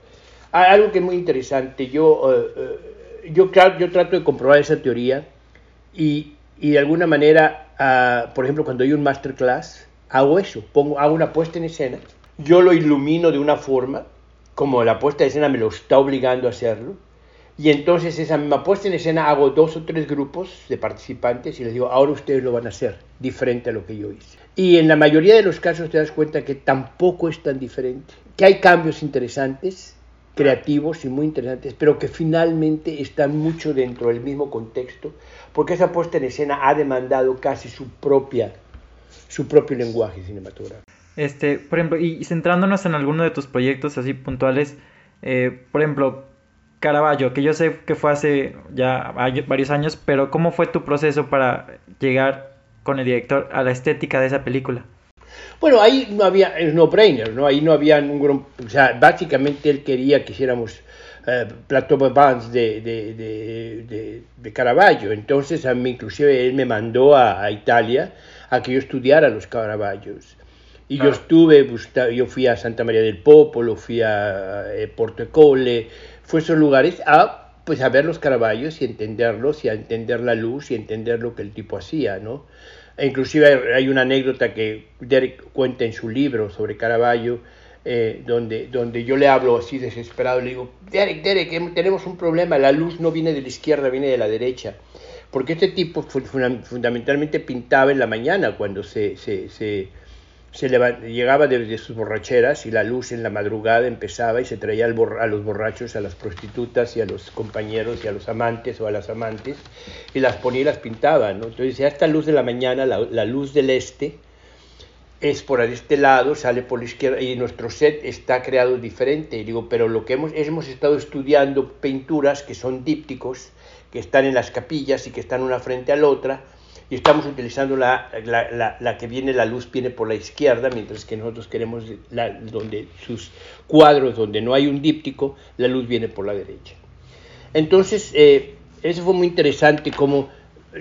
Algo que es muy interesante, yo, eh, eh, yo, yo trato de comprobar esa teoría y, y de alguna manera, ah, por ejemplo, cuando hay un masterclass, hago eso, pongo, hago una puesta en escena, yo lo ilumino de una forma como la puesta en escena me lo está obligando a hacerlo. Y entonces esa misma puesta en escena hago dos o tres grupos de participantes y les digo, ahora ustedes lo van a hacer, diferente a lo que yo hice. Y en la mayoría de los casos te das cuenta que tampoco es tan diferente, que hay cambios interesantes, creativos y muy interesantes, pero que finalmente están mucho dentro del mismo contexto, porque esa puesta en escena ha demandado casi su propia su propio lenguaje cinematográfico. Este, por ejemplo, y centrándonos en alguno de tus proyectos así puntuales, eh, por ejemplo, Caravaggio, que yo sé que fue hace ya varios años, pero ¿cómo fue tu proceso para llegar con el director a la estética de esa película? Bueno, ahí no había, es no-brainer, ¿no? Ahí no había ningún, o sea, básicamente él quería que hiciéramos eh, Plateau de, de, de, de, Caravaggio, entonces a mí inclusive él me mandó a, a Italia a que yo estudiara los Caravaggios. Y yo estuve, yo fui a Santa María del Popolo, fui a eh, Porto Ecole, a esos lugares a, pues, a ver los Caraballos y entenderlos y a entender la luz y entender lo que el tipo hacía, ¿no? E inclusive hay, una anécdota que Derek cuenta en su libro sobre Caravaggio, eh, donde, donde yo le hablo así desesperado, le digo, Derek, Derek, tenemos un problema, la luz no viene de la izquierda, viene de la derecha. Porque este tipo fundamentalmente pintaba en la mañana cuando se, se se llegaba desde sus borracheras y la luz en la madrugada empezaba y se traía a los borrachos, a las prostitutas y a los compañeros y a los amantes o a las amantes y las ponía y las pintaba. ¿no? Entonces, esta luz de la mañana, la, luz del este, es por este lado, sale por la izquierda y nuestro set está creado diferente. Y digo, pero lo que hemos, hemos estado estudiando pinturas que son dípticos, que están en las capillas y que están una frente a la otra y estamos utilizando la, la, la, que viene, la luz viene por la izquierda, mientras que nosotros queremos donde sus cuadros, donde no hay un díptico, la luz viene por la derecha. Entonces, eh, eso fue muy interesante cómo,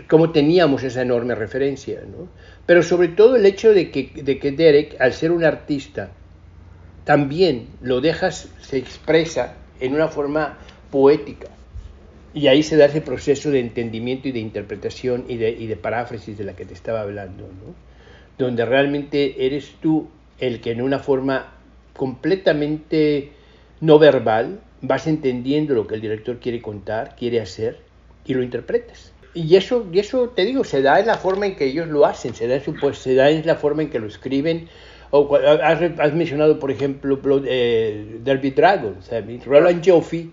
cómo teníamos esa enorme referencia, ¿no? pero sobre todo el hecho de que, de que Derek, al ser un artista, también lo dejas, se expresa en una forma poética y ahí se da ese proceso de entendimiento y de interpretación y de, y de paráfrasis de la que te estaba hablando, ¿no? donde realmente eres tú el que en una forma completamente no verbal vas entendiendo lo que el director quiere contar, quiere hacer y lo interpretas. Y eso, y eso te digo, se da en la forma en que ellos lo hacen, se da en, su, pues, se da en la forma en que lo escriben. O, has, has mencionado, por ejemplo, eh, Derby Dragons, Roland Joffey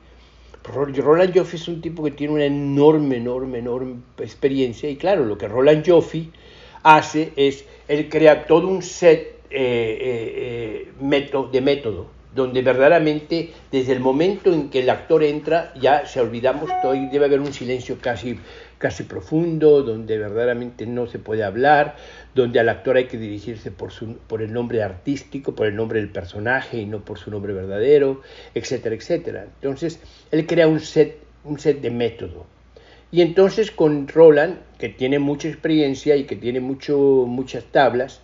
Roland Joffé es un tipo que tiene una enorme, enorme, enorme experiencia y claro, lo que Roland Joffé hace es, él crea todo un set eh, eh, eh, de método, donde verdaderamente desde el momento en que el actor entra ya se olvidamos todo debe haber un silencio casi, casi profundo, donde verdaderamente no se puede hablar, donde al actor hay que dirigirse por, su, por el nombre artístico, por el nombre del personaje y no por su nombre verdadero, etcétera, etcétera. Entonces, él crea un set, un set de método. Y entonces con Roland, que tiene mucha experiencia y que tiene mucho, muchas tablas,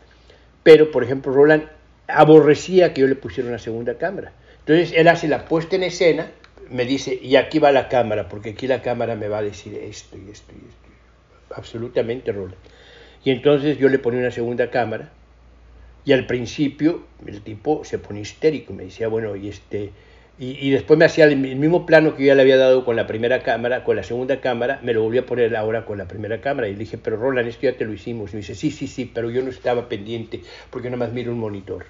pero por ejemplo Roland aborrecía que yo le pusiera una segunda cámara. Entonces él hace la puesta en escena, me dice, y aquí va la cámara, porque aquí la cámara me va a decir esto y esto y esto. Absolutamente Roland. Y entonces yo le ponía una segunda cámara y al principio el tipo se pone histérico, me decía, bueno, y este y, después me hacía el, mismo plano que yo ya le había dado con la primera cámara, con la segunda cámara, me lo volví a poner ahora con la primera cámara. Y le dije, pero Roland, esto ya te lo hicimos. Y me dice, sí, sí, sí, pero yo no estaba pendiente porque nada más miro un monitor.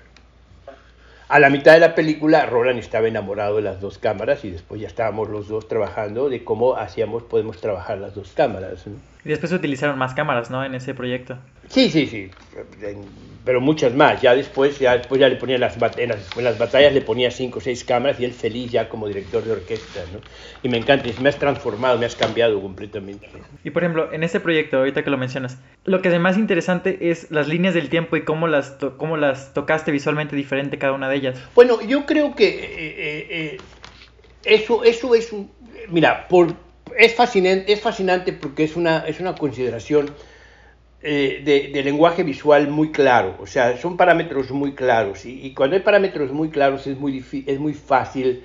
A la mitad de la película, Roland estaba enamorado de las dos cámaras y después ya estábamos los dos trabajando de cómo hacíamos, podemos trabajar las dos cámaras. Y después utilizaron más cámaras, ¿no? En ese proyecto. Sí, sí, sí pero muchas más. Ya después, ya después ya le ponía las, en las, en las batallas le ponía cinco o seis cámaras y él feliz ya como director de orquesta, ¿no? Y me encanta, me has transformado, me has cambiado completamente. Y por ejemplo, en este proyecto, ahorita que lo mencionas, lo que es más interesante es las líneas del tiempo y cómo las, cómo las tocaste visualmente diferente cada una de ellas. Bueno, yo creo que eh, eh, eh, eso, eso es un... Mira, por, es, fascinante, es fascinante porque es una, es una consideración eh, de, lenguaje visual muy claro, o sea, son parámetros muy claros y, cuando hay parámetros muy claros es muy, es muy fácil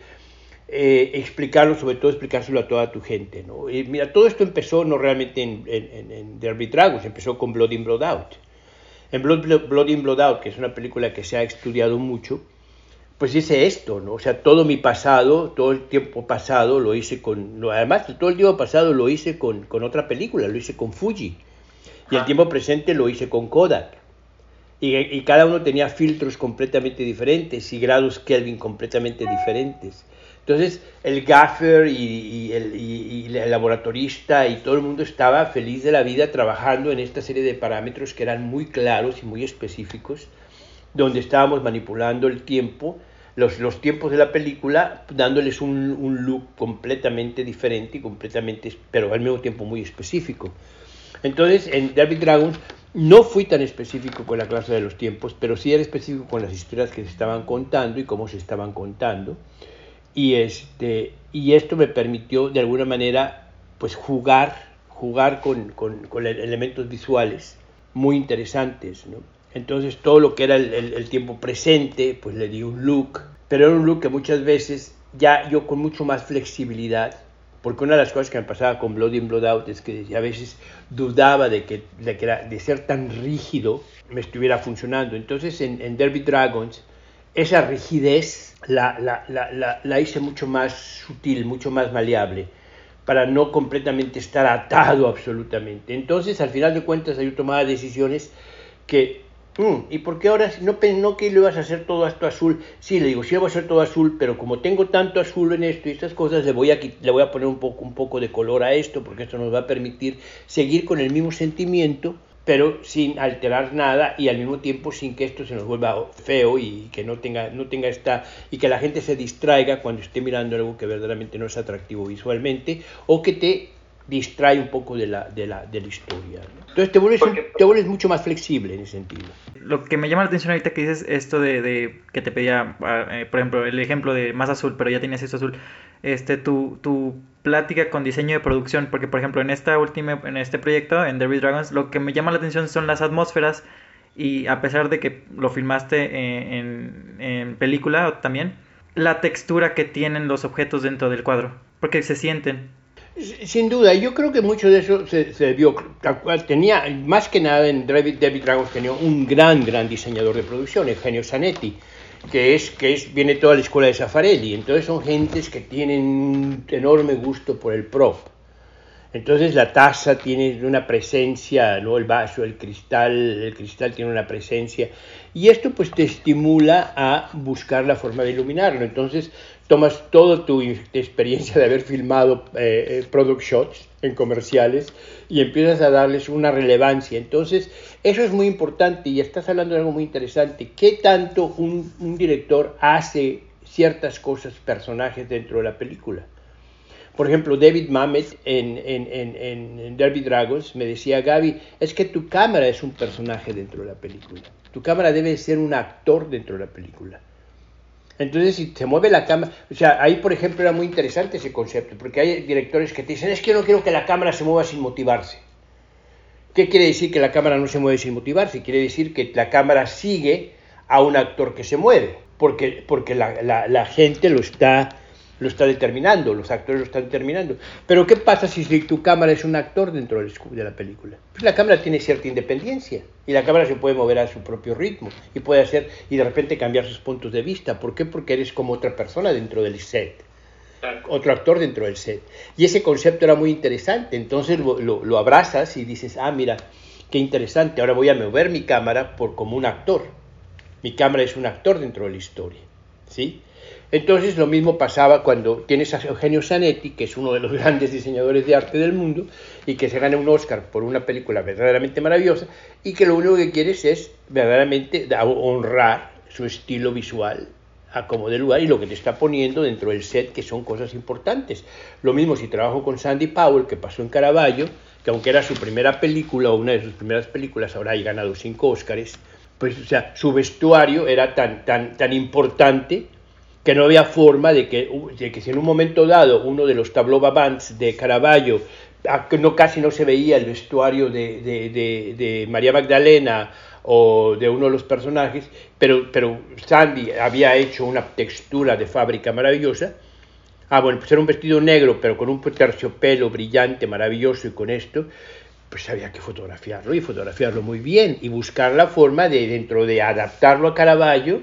eh, explicarlo, sobre todo explicárselo a toda tu gente. ¿no? mira, todo esto empezó no realmente en, en, en Derby empezó con Blood in, Blood Out. En Blood, Blood in, Blood Out, que es una película que se ha estudiado mucho, pues hice esto, ¿no? O sea, todo mi pasado, todo el tiempo pasado lo hice con, además todo el tiempo pasado lo hice con, con otra película, lo hice con Fuji. Y el tiempo presente lo hice con Kodak. Y, cada uno tenía filtros completamente diferentes y grados Kelvin completamente diferentes. Entonces el gaffer y, el, el, laboratorista y todo el mundo estaba feliz de la vida trabajando en esta serie de parámetros que eran muy claros y muy específicos, donde estábamos manipulando el tiempo, los, los tiempos de la película, dándoles un, look completamente diferente y completamente, pero al mismo tiempo muy específico. Entonces, en David Dragons no fui tan específico con la clase de los tiempos, pero sí era específico con las historias que se estaban contando y cómo se estaban contando. Y, este, y esto me permitió, de alguna manera, pues jugar, jugar con, con, con elementos visuales muy interesantes. ¿no? Entonces, todo lo que era el, el tiempo presente, pues le di un look, pero era un look que muchas veces ya yo con mucho más flexibilidad porque una de las cosas que me pasaba con Blood in, Blood Out es que a veces dudaba de que, de, que de ser tan rígido me estuviera funcionando. Entonces en, en Derby Dragons esa rigidez la, la, la, la, hice mucho más sutil, mucho más maleable, para no completamente estar atado absolutamente. Entonces al final de cuentas yo tomaba decisiones que Mm, ¿Y por qué ahora no, no que lo ibas a hacer todo esto azul? Sí, le digo, sí, lo voy a hacer todo azul, pero como tengo tanto azul en esto y estas cosas, le voy a, le voy a poner un poco, un poco de color a esto, porque esto nos va a permitir seguir con el mismo sentimiento, pero sin alterar nada y al mismo tiempo sin que esto se nos vuelva feo y que no tenga, no tenga esta, y que la gente se distraiga cuando esté mirando algo que verdaderamente no es atractivo visualmente, o que te distrae un poco de la, de la, de la historia. Entonces te vuelves, te vuelves mucho más flexible en ese sentido. Lo que me llama la atención ahorita que dices esto de, de que te pedía, ah, eh, por ejemplo, el ejemplo de más azul, pero ya tenías esto azul, este, tu, tu plática con diseño de producción, porque por ejemplo en esta última, en este proyecto, en Derby Dragons, lo que me llama la atención son las atmósferas y a pesar de que lo filmaste eh, en, en película también, la textura que tienen los objetos dentro del cuadro, porque se sienten. Sin duda, yo creo que mucho de eso se, se vio. Tenía, más que nada en David, David Dragons tenía un gran, gran diseñador de producción, Eugenio Zanetti, que es, que es, viene toda la escuela de Safarelli. Entonces son gentes que tienen un enorme gusto por el prop. Entonces la taza tiene una presencia, ¿no? el vaso, el cristal, el cristal tiene una presencia. Y esto pues te estimula a buscar la forma de iluminarlo. Entonces tomas toda tu experiencia de haber filmado eh, eh, product shots en comerciales y empiezas a darles una relevancia. Entonces, eso es muy importante y estás hablando de algo muy interesante. ¿Qué tanto un, director hace ciertas cosas, personajes dentro de la película? Por ejemplo, David Mamet en, en, en, en, Derby Dragons me decía, Gaby, es que tu cámara es un personaje dentro de la película. Tu cámara debe ser un actor dentro de la película. Entonces, si se mueve la cámara, o sea, ahí por ejemplo era muy interesante ese concepto, porque hay directores que te dicen, es que yo no quiero que la cámara se mueva sin motivarse. ¿Qué quiere decir que la cámara no se mueve sin motivarse? Quiere decir que la cámara sigue a un actor que se mueve, porque, porque la, la gente lo está lo está determinando, los actores lo están determinando. Pero ¿qué pasa si, tu cámara es un actor dentro de la película? Pues la cámara tiene cierta independencia y la cámara se puede mover a su propio ritmo y puede hacer y de repente cambiar sus puntos de vista. ¿Por qué? Porque eres como otra persona dentro del set, otro actor dentro del set. Y ese concepto era muy interesante, entonces lo, lo abrazas y dices, ah, mira, qué interesante, ahora voy a mover mi cámara por como un actor. Mi cámara es un actor dentro de la historia, ¿sí? Entonces lo mismo pasaba cuando tienes a Eugenio Zanetti, que es uno de los grandes diseñadores de arte del mundo, y que se gana un Oscar por una película verdaderamente maravillosa, y que lo único que quieres es verdaderamente honrar su estilo visual a como de lugar y lo que te está poniendo dentro del set, que son cosas importantes. Lo mismo si trabajo con Sandy Powell, que pasó en Caravaggio, que aunque era su primera película o una de sus primeras películas, ahora ha ganado cinco Oscars, pues o sea, su vestuario era tan, tan, tan importante que no había forma de que, que si en un momento dado uno de los tableau vivants de Caravaggio no, casi no se veía el vestuario de, de, María Magdalena o de uno de los personajes, pero, pero Sandy había hecho una textura de fábrica maravillosa. Ah, bueno, pues era un vestido negro, pero con un terciopelo brillante, maravilloso y con esto, pues había que fotografiarlo y fotografiarlo muy bien y buscar la forma de, dentro de adaptarlo a Caravaggio,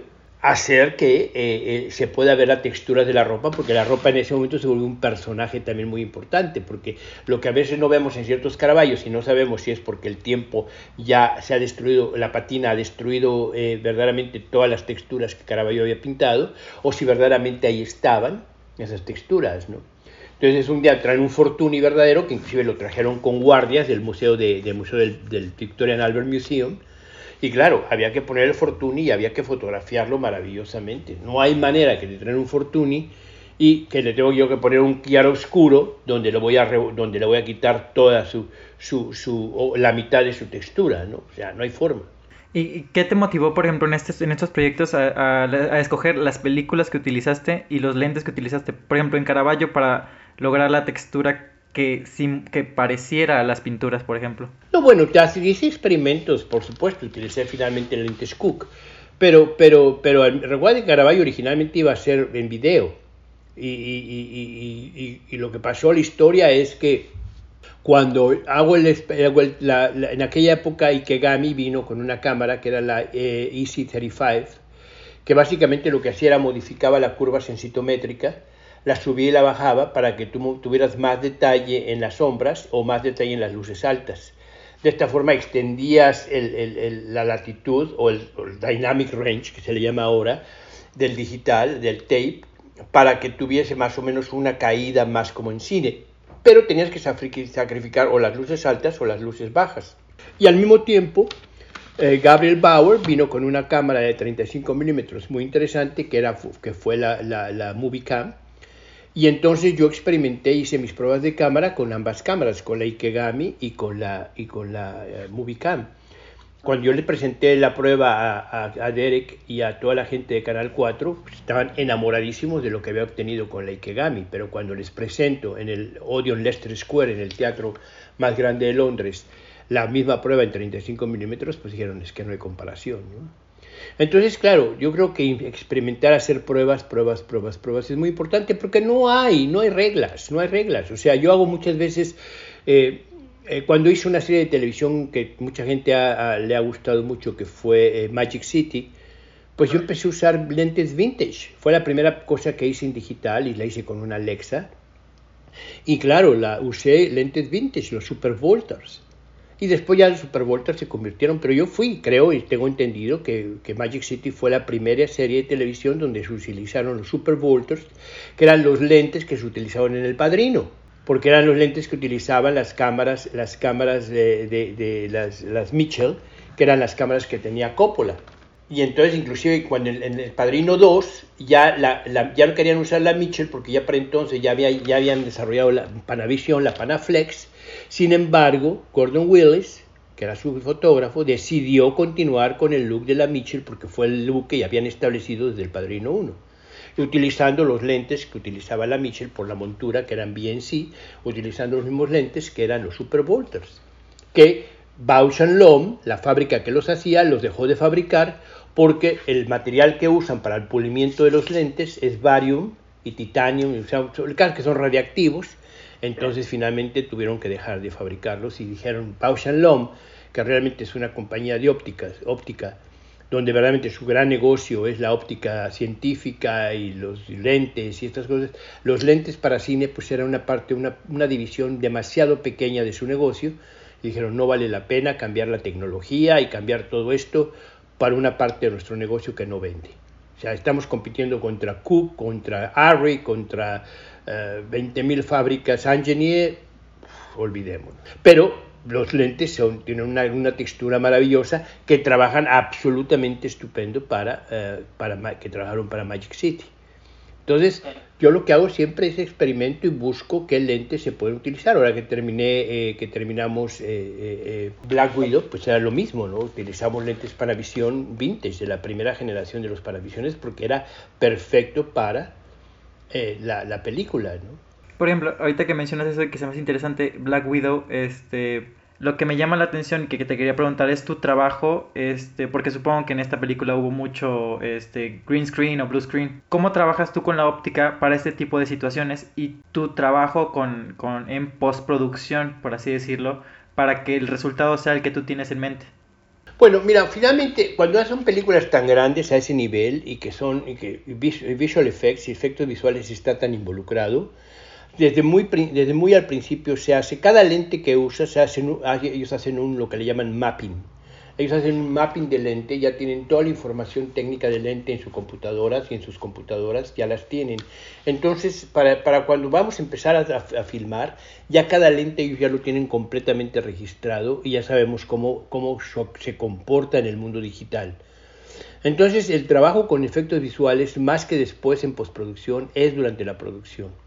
hacer que eh, eh, se pueda ver la textura de la ropa, porque la ropa en ese momento se vuelve un personaje también muy importante, porque lo que a veces no vemos en ciertos caraballos y no sabemos si es porque el tiempo ya se ha destruido, la patina ha destruido eh, verdaderamente todas las texturas que Caravaggio había pintado, o si verdaderamente ahí estaban esas texturas, ¿no? Entonces un día traen un Fortuny verdadero, que inclusive lo trajeron con guardias del museo, de, del, museo del, del Victorian Albert Museum, y claro, había que poner el Fortuny y había que fotografiarlo maravillosamente. No hay manera que le traen un Fortuny y que le tengo yo que poner un claro oscuro donde le voy a, donde le voy a quitar toda su, su, su la mitad de su textura, ¿no? O sea, no hay forma. ¿Y qué te motivó, por ejemplo, en, este, en estos proyectos a, a, escoger las películas que utilizaste y los lentes que utilizaste? Por ejemplo, en Caravaggio para lograr la textura que, que pareciera a las pinturas, por ejemplo. No, bueno, te hice experimentos, por supuesto, utilicé finalmente lentes Cook, pero, pero, pero el recuerdo de Caravaggio originalmente iba a ser en video. Y, y, y, lo que pasó la historia es que cuando hago el, en aquella época Ikegami vino con una cámara que era la eh, EC35, que básicamente lo que hacía era modificaba la curva sensitométrica la subía y la bajaba para que tú tuvieras más detalle en las sombras o más detalle en las luces altas. De esta forma extendías la latitud o el, dynamic range, que se le llama ahora, del digital, del tape, para que tuviese más o menos una caída más como en cine. Pero tenías que sacrificar o las luces altas o las luces bajas. Y al mismo tiempo, eh, Gabriel Bauer vino con una cámara de 35 milímetros muy interesante, que, era, que fue la, la, la Movicam, y entonces yo experimenté, hice mis pruebas de cámara con ambas cámaras, con la Ikegami y con la, y con la eh, Movicam. Cuando yo le presenté la prueba a, Derek y a toda la gente de Canal 4, pues, estaban enamoradísimos de lo que había obtenido con la Ikegami, pero cuando les presento en el Odeon Leicester Square, en el teatro más grande de Londres, la misma prueba en 35 milímetros, pues dijeron, es que no hay comparación. ¿no? Entonces, claro, yo creo que experimentar, hacer pruebas, pruebas, pruebas, pruebas es muy importante porque no hay, no hay reglas, no hay reglas. O sea, yo hago muchas veces, eh, eh, cuando hice una serie de televisión que mucha gente le ha gustado mucho, que fue eh, Magic City, pues yo empecé a usar lentes vintage. Fue la primera cosa que hice en digital y la hice con una Alexa. Y claro, la usé lentes vintage, los Super Volters. Y después ya los Super se convirtieron, pero yo fui, creo y tengo entendido que, que, Magic City fue la primera serie de televisión donde se utilizaron los Super que eran los lentes que se utilizaban en El Padrino, porque eran los lentes que utilizaban las cámaras, las cámaras de, de, las, las, Mitchell, que eran las cámaras que tenía Coppola. Y entonces, inclusive, cuando en, El Padrino 2 ya, la, ya no querían usar la Mitchell porque ya para entonces ya, había, ya habían desarrollado la Panavision, la Panaflex, sin embargo, Gordon Willis, que era su fotógrafo, decidió continuar con el look de la Mitchell porque fue el look que ya habían establecido desde el Padrino 1. utilizando los lentes que utilizaba la Mitchell por la montura, que eran BNC, utilizando los mismos lentes que eran los Super Volters, que Bausch Lomb, la fábrica que los hacía, los dejó de fabricar porque el material que usan para el pulimiento de los lentes es barium y titanium, que son radiactivos, entonces finalmente tuvieron que dejar de fabricarlos y dijeron Bausch Lomb, que realmente es una compañía de ópticas, óptica, donde verdaderamente su gran negocio es la óptica científica y los lentes y estas cosas, los lentes para cine pues era una parte, una, una división demasiado pequeña de su negocio, y dijeron no vale la pena cambiar la tecnología y cambiar todo esto para una parte de nuestro negocio que no vende. O sea, estamos compitiendo contra Cook, contra Arri, contra 20.000 eh, fábricas Ingenier, olvidémonos. Pero los lentes son, tienen una, textura maravillosa que trabajan absolutamente estupendo para, eh, para, que trabajaron para Magic City. Entonces, yo lo que hago siempre es experimento y busco qué lentes se pueden utilizar. Ahora que terminé, eh, que terminamos eh, Black Widow, pues era lo mismo, ¿no? Utilizamos lentes para visión vintage de la primera generación de los paravisiones porque era perfecto para la, la película, ¿no? Por ejemplo, ahorita que mencionas eso que se me hace interesante, Black Widow, este, lo que me llama la atención y que te quería preguntar es tu trabajo, este, porque supongo que en esta película hubo mucho este, green screen o blue screen. ¿Cómo trabajas tú con la óptica para este tipo de situaciones y tu trabajo con, con en postproducción, por así decirlo, para que el resultado sea el que tú tienes en mente? Bueno, mira, finalmente, cuando hacen películas tan grandes a ese nivel y que son y que visual effects y efectos visuales está tan involucrado, desde muy, desde muy al principio se hace, cada lente que usa, se hace, ellos hacen un, lo que le llaman mapping. Ellos hacen un mapping de lente, ya tienen toda la información técnica del lente en sus computadoras y en sus computadoras ya las tienen. Entonces, para, cuando vamos a empezar a, a, filmar, ya cada lente ellos ya lo tienen completamente registrado y ya sabemos cómo, cómo se comporta en el mundo digital. Entonces, el trabajo con efectos visuales, más que después en postproducción, es durante la producción.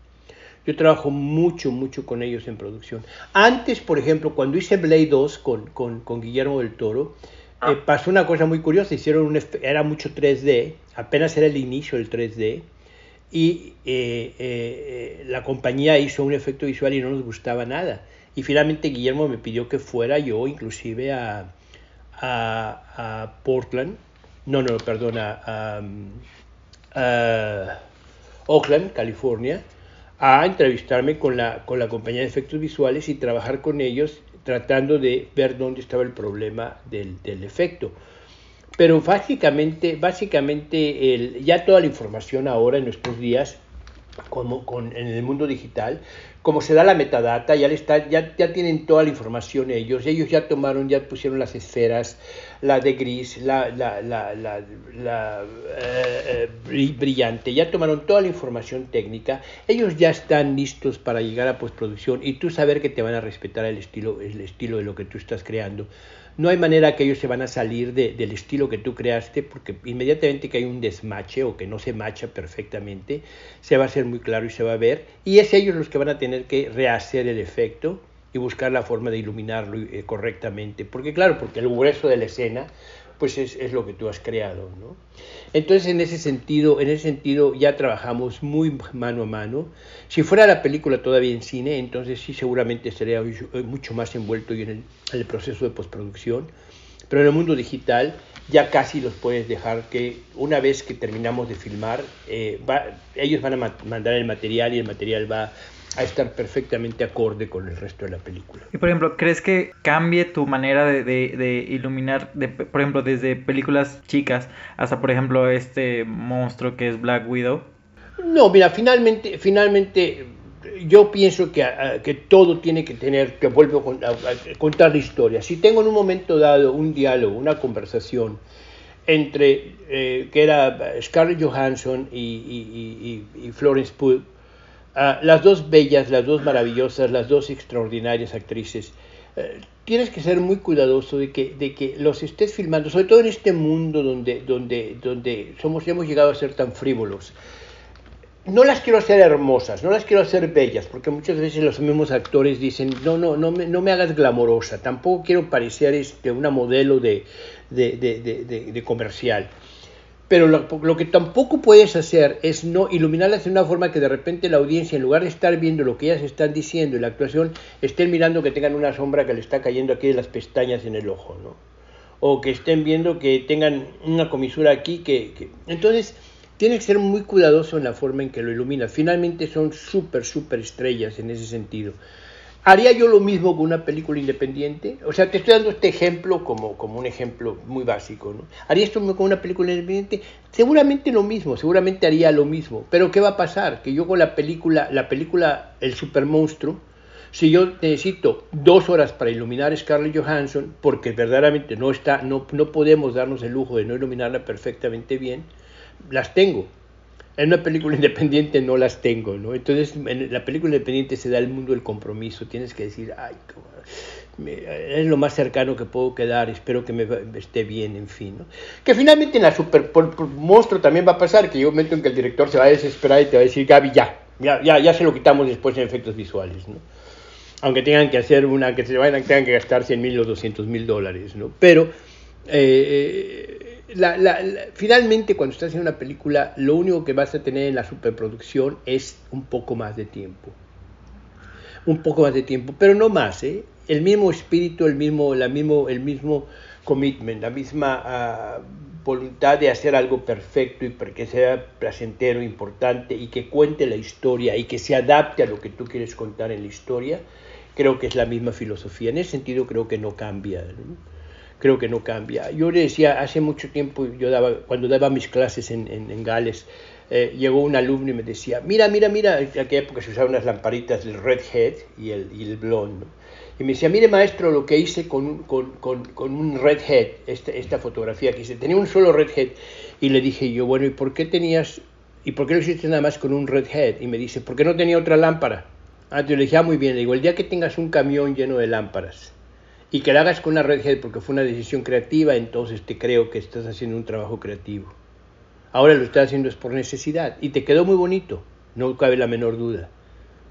Yo trabajo mucho, mucho con ellos en producción. Antes, por ejemplo, cuando hice Blade 2 con, con, con Guillermo del Toro, eh, ah. pasó una cosa muy curiosa. Hicieron un, era mucho 3D, apenas era el inicio del 3D, y eh, eh, la compañía hizo un efecto visual y no nos gustaba nada. Y finalmente Guillermo me pidió que fuera yo, inclusive a, a, a Portland, no, no, perdona, a, a Oakland, California, a entrevistarme con la, con la compañía de efectos visuales y trabajar con ellos tratando de ver dónde estaba el problema del, del efecto. Pero básicamente, básicamente el, ya toda la información ahora en nuestros días, como con, en el mundo digital, como se da la metadata, ya, está, ya, ya tienen toda la información ellos, ellos ya tomaron, ya pusieron las esferas, la de gris, la, la, la, la eh, eh, brillante, ya tomaron toda la información técnica, ellos ya están listos para llegar a postproducción y tú saber que te van a respetar el estilo, el estilo de lo que tú estás creando. No hay manera que ellos se van a salir de, del estilo que tú creaste porque inmediatamente que hay un desmache o que no se macha perfectamente, se va a hacer muy claro y se va a ver. Y es ellos los que van a tener que rehacer el efecto y buscar la forma de iluminarlo eh, correctamente. Porque claro, porque el grueso de la escena pues es, es, lo que tú has creado. ¿no? Entonces, en ese, sentido, en ese sentido, ya trabajamos muy mano a mano. Si fuera la película todavía en cine, entonces sí, seguramente estaría mucho más envuelto en el, en el proceso de postproducción. Pero en el mundo digital ya casi los puedes dejar que una vez que terminamos de filmar, eh, ellos van a mandar el material y el material va a estar perfectamente acorde con el resto de la película. Y por ejemplo, ¿crees que cambie tu manera de, de, iluminar, de, por ejemplo, desde películas chicas hasta, por ejemplo, este monstruo que es Black Widow? No, mira, finalmente, finalmente yo pienso que, que todo tiene que tener, que vuelvo a, contar la historia. Si tengo en un momento dado un diálogo, una conversación entre, eh, que era Scarlett Johansson y, y, y, y Florence Pugh, Ah, las dos bellas, las dos maravillosas, las dos extraordinarias actrices, eh, tienes que ser muy cuidadoso de que, de que los estés filmando, sobre todo en este mundo donde, donde, donde somos, hemos llegado a ser tan frívolos. No las quiero hacer hermosas, no las quiero hacer bellas, porque muchas veces los mismos actores dicen, no, no, no me, no me hagas glamorosa, tampoco quiero parecer este, una modelo de, de, de, de comercial Pero lo, que tampoco puedes hacer es no iluminarlas de una forma que de repente la audiencia, en lugar de estar viendo lo que ellas están diciendo y la actuación, estén mirando que tengan una sombra que le está cayendo aquí de las pestañas en el ojo, ¿no? O que estén viendo que tengan una comisura aquí que... Entonces, tiene que ser muy cuidadoso en la forma en que lo ilumina. Finalmente son súper, súper estrellas en ese sentido. ¿Haría yo lo mismo con una película independiente? O sea, te estoy dando este ejemplo como, como un ejemplo muy básico, ¿no? ¿Haría esto con una película independiente? Seguramente lo mismo, seguramente haría lo mismo. Pero ¿qué va a pasar? Que yo con la película, la película El Super Monstruo, si yo necesito dos horas para iluminar a Scarlett Johansson, porque verdaderamente no, está, no, no podemos darnos el lujo de no iluminarla perfectamente bien, las tengo en una película independiente no las tengo, ¿no? Entonces, en la película independiente se da el mundo del compromiso. Tienes que decir, ay, es lo más cercano que puedo quedar, espero que me, esté bien, en fin, ¿no? Que finalmente en la Super Monstruo también va a pasar, que un momento en que el director se va a desesperar y te va a decir, Gaby, ya, ya, ya, ya se lo quitamos después en efectos visuales, ¿no? Aunque tengan que hacer una, que se vayan, tengan que gastar 100 mil o 200 mil dólares, ¿no? Pero... Eh, finalmente cuando estás haciendo una película, lo único que vas a tener en la superproducción es un poco más de tiempo. Un poco más de tiempo, pero no más, ¿eh? El mismo espíritu, el mismo, la mismo, el mismo commitment, la misma ah, voluntad de hacer algo perfecto y que sea placentero, importante y que cuente la historia y que se adapte a lo que tú quieres contar en la historia, creo que es la misma filosofía. En ese sentido creo que no cambia creo que no cambia. Yo le decía, hace mucho tiempo, yo daba, cuando daba mis clases en, en, Gales, eh, llegó un alumno y me decía, mira, mira, mira, en aquella época se usaban unas lamparitas del Red Head y el, y el Blonde. Y me decía, mire maestro, lo que hice con, con, con, con un Red Head, esta, esta fotografía que hice, tenía un solo Red Head. Y le dije yo, bueno, ¿y por qué tenías, y por qué lo hiciste nada más con un Red Head? Y me dice, ¿por qué no tenía otra lámpara? Ah, yo le dije, ah, muy bien, le digo, el día que tengas un camión lleno de lámparas, y que la hagas con una red head porque fue una decisión creativa, entonces te creo que estás haciendo un trabajo creativo. Ahora lo estás haciendo es por necesidad y te quedó muy bonito, no cabe la menor duda,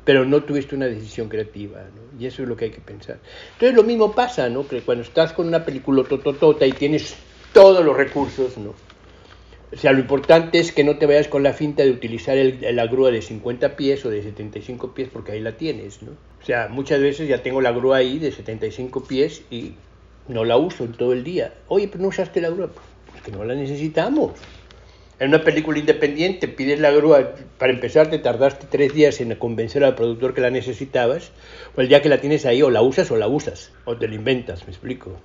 pero no tuviste una decisión creativa, y eso es lo que hay que pensar. Entonces lo mismo pasa, ¿no? que cuando estás con una película tototota y tienes todos los recursos, ¿no? O sea, lo importante es que no te vayas con la finta de utilizar la grúa de 50 pies o de 75 pies porque ahí la tienes, ¿no? O sea, muchas veces ya tengo la grúa ahí de 75 pies y no la uso en todo el día. Oye, pero no usaste la grúa. Pues que no la necesitamos. En una película independiente pides la grúa, para empezar te tardaste tres días en convencer al productor que la necesitabas, o el día que la tienes ahí o la usas o la usas, o te la inventas, me explico.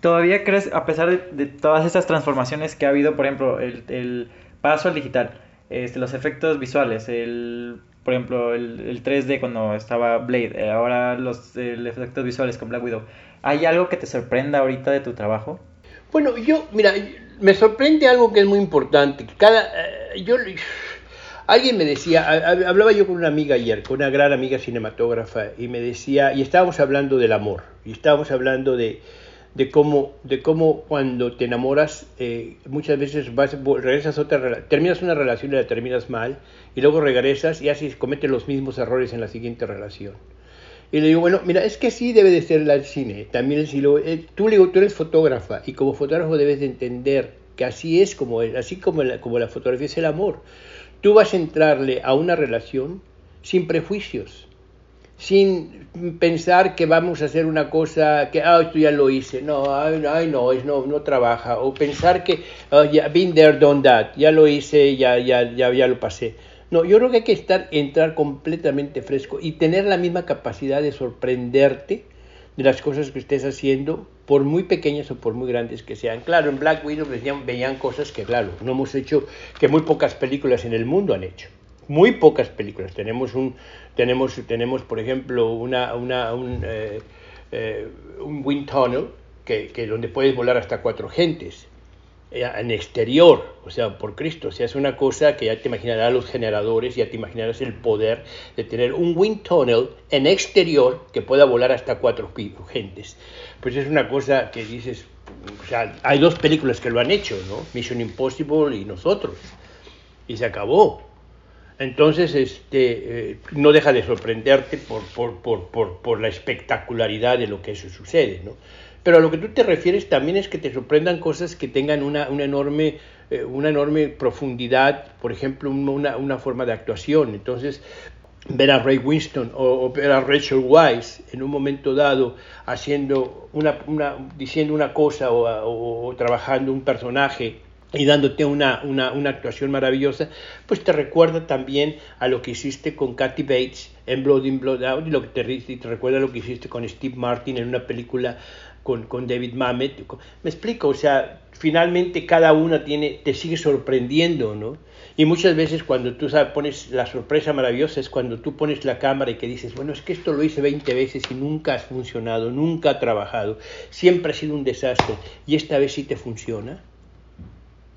¿Todavía crees, a pesar de, todas estas transformaciones que ha habido, por ejemplo, el, paso al digital, este, los efectos visuales, el, por ejemplo, el, 3D cuando estaba Blade, eh, ahora los efectos visuales con Black Widow, ¿hay algo que te sorprenda ahorita de tu trabajo? Bueno, yo, mira, me sorprende algo que es muy importante. Cada, eh, yo, alguien me decía, hablaba yo con una amiga ayer, con una gran amiga cinematógrafa, y me decía, y estábamos hablando del amor, y estábamos hablando de de cómo, de cómo cuando te enamoras eh, muchas veces vas, regresas otra terminas una relación y la terminas mal y luego regresas y así cometes los mismos errores en la siguiente relación. Y le digo, bueno, mira, es que sí debe de ser el cine. También si lo, eh, tú le digo, tú eres fotógrafa y como fotógrafo debes de entender que así es como es, así como la, como la fotografía es el amor. Tú vas a entrarle a una relación sin prejuicios sin pensar que vamos a hacer una cosa que, ah, esto ya lo hice, no, ay, no, no, no trabaja, o pensar que, oh, ya, been there, done that, ya lo hice, ya, ya, ya, ya lo pasé. No, yo creo que hay que estar, entrar completamente fresco y tener la misma capacidad de sorprenderte de las cosas que estés haciendo, por muy pequeñas o por muy grandes que sean. Claro, en Black Widow veían, veían cosas que, claro, no hemos hecho, que muy pocas películas en el mundo han hecho. Muy pocas películas. Tenemos un, tenemos, tenemos por ejemplo, una, una, un, eh, eh, un wind tunnel que, que, donde puedes volar hasta cuatro gentes eh, en exterior, o sea, por Cristo, o sea, es una cosa que ya te imaginarás los generadores, ya te imaginarás el poder de tener un wind tunnel en exterior que pueda volar hasta cuatro gentes. Pues es una cosa que dices, o sea, hay dos películas que lo han hecho, ¿no? Mission Impossible y nosotros, y se acabó. Entonces, este, eh, no deja de sorprenderte por, por, por, por, la espectacularidad de lo que eso sucede, ¿no? Pero a lo que tú te refieres también es que te sorprendan cosas que tengan una, una enorme eh, una enorme profundidad, por ejemplo, una, una, forma de actuación. Entonces, ver a Ray Winston o, ver a Rachel Weisz en un momento dado haciendo una, una diciendo una cosa o, o, trabajando un personaje y dándote una, una, una, actuación maravillosa, pues te recuerda también a lo que hiciste con Kathy Bates en Blood in Blood Out y lo que te, te recuerda a lo que hiciste con Steve Martin en una película con, con David Mamet. Me explico, o sea, finalmente cada una tiene, te sigue sorprendiendo, ¿no? Y muchas veces cuando tú sabes, pones la sorpresa maravillosa es cuando tú pones la cámara y que dices, bueno, es que esto lo hice 20 veces y nunca ha funcionado, nunca ha trabajado, siempre ha sido un desastre y esta vez sí te funciona.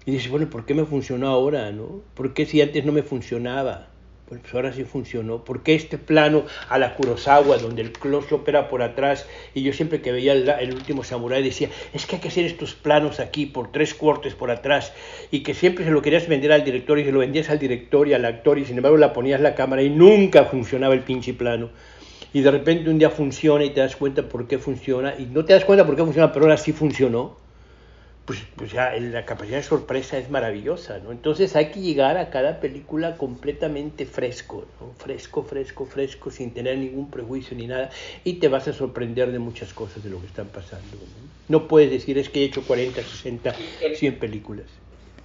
Y dices, bueno, ¿por qué me funcionó ahora? ¿no? ¿Por qué si antes no me funcionaba? Pues ahora sí funcionó. ¿Por qué este plano a la Kurosawa, donde el close opera por atrás? Y yo siempre que veía el, último samurái decía, es que hay que hacer estos planos aquí, por tres cuartos por atrás. Y que siempre se lo querías vender al director y se lo vendías al director y al actor y sin embargo la ponías la cámara y nunca funcionaba el pinche plano. Y de repente un día funciona y te das cuenta por qué funciona. Y no te das cuenta por qué funciona, pero ahora sí funcionó pues, pues, ya la capacidad de sorpresa es maravillosa, ¿no? Entonces hay que llegar a cada película completamente fresco, ¿no? Fresco, fresco, fresco, sin tener ningún prejuicio ni nada, y te vas a sorprender de muchas cosas de lo que están pasando. No, puedes decir es que he hecho 40, 60, 100 películas.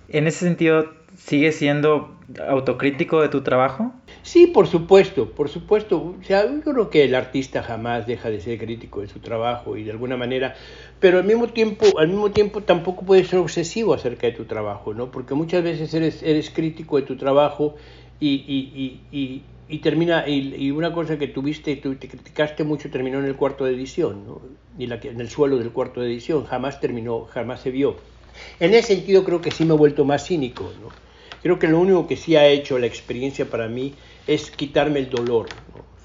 En ese sentido, ¿sigues siendo autocrítico de tu trabajo? Sí, por supuesto, por supuesto. O sea, yo creo que el artista jamás deja de ser crítico de su trabajo y de alguna manera, pero al mismo tiempo, al mismo tiempo tampoco puedes ser obsesivo acerca de tu trabajo, ¿no? Porque muchas veces eres, crítico de tu trabajo y, y, y, y termina, y, una cosa que tuviste, tú te criticaste mucho, terminó en el cuarto de edición, ¿no? Y en el suelo del cuarto de edición, jamás terminó, jamás se vio. En ese sentido creo que sí me he vuelto más cínico, ¿no? Creo que lo único que sí ha hecho la experiencia para mí es quitarme el dolor.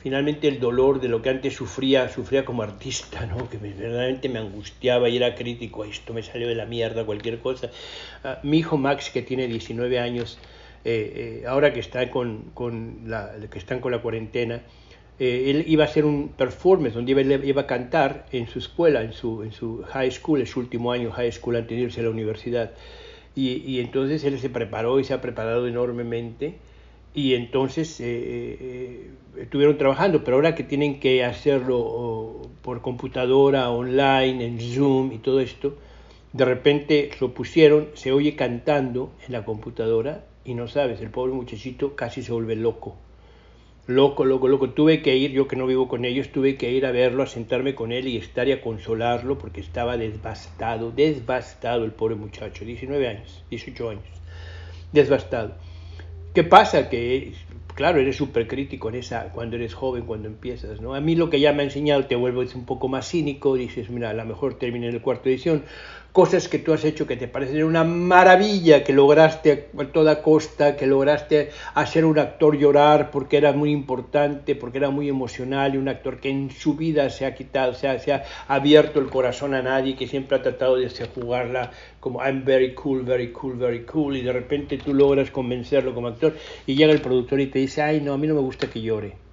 Finalmente el dolor de lo que antes sufría, sufría como artista, ¿no? que verdaderamente me angustiaba y era crítico, esto me salió de la mierda, cualquier cosa. Ah, mi hijo Max, que tiene 19 años, eh, eh, ahora que, está con, con la, que están con la cuarentena, eh, él iba a hacer un performance donde iba, iba, a cantar en su escuela, en su, en su high school, en su último año high school antes de irse a la universidad. Y entonces él se preparó y se ha preparado enormemente y entonces eh, eh, estuvieron trabajando, pero ahora que tienen que hacerlo por computadora, online, en Zoom y todo esto, de repente lo pusieron, se oye cantando en la computadora y no sabes, el pobre muchachito casi se vuelve loco. Loco, loco, loco. Tuve que ir, yo que no vivo con ellos, tuve que ir a verlo, a sentarme con él y estar y a consolarlo porque estaba devastado, devastado el pobre muchacho, 19 años, 18 años, devastado. ¿Qué pasa? Que, claro, eres súper crítico en esa, cuando eres joven, cuando empiezas, ¿no? A mí lo que ya me ha enseñado, te vuelves un poco más cínico, dices, mira, a lo mejor terminé en el cuarto edición, cosas que tú has hecho que te parecen una maravilla, que lograste a toda costa, que lograste hacer un actor llorar porque era muy importante, porque era muy emocional, y un actor que en su vida se ha quitado, se ha, abierto el corazón a nadie, que siempre ha tratado de jugarla como I'm very cool, very cool, very cool, y de repente tú logras convencerlo como actor, y llega el productor y te dice, ay no, a mí no me gusta que llore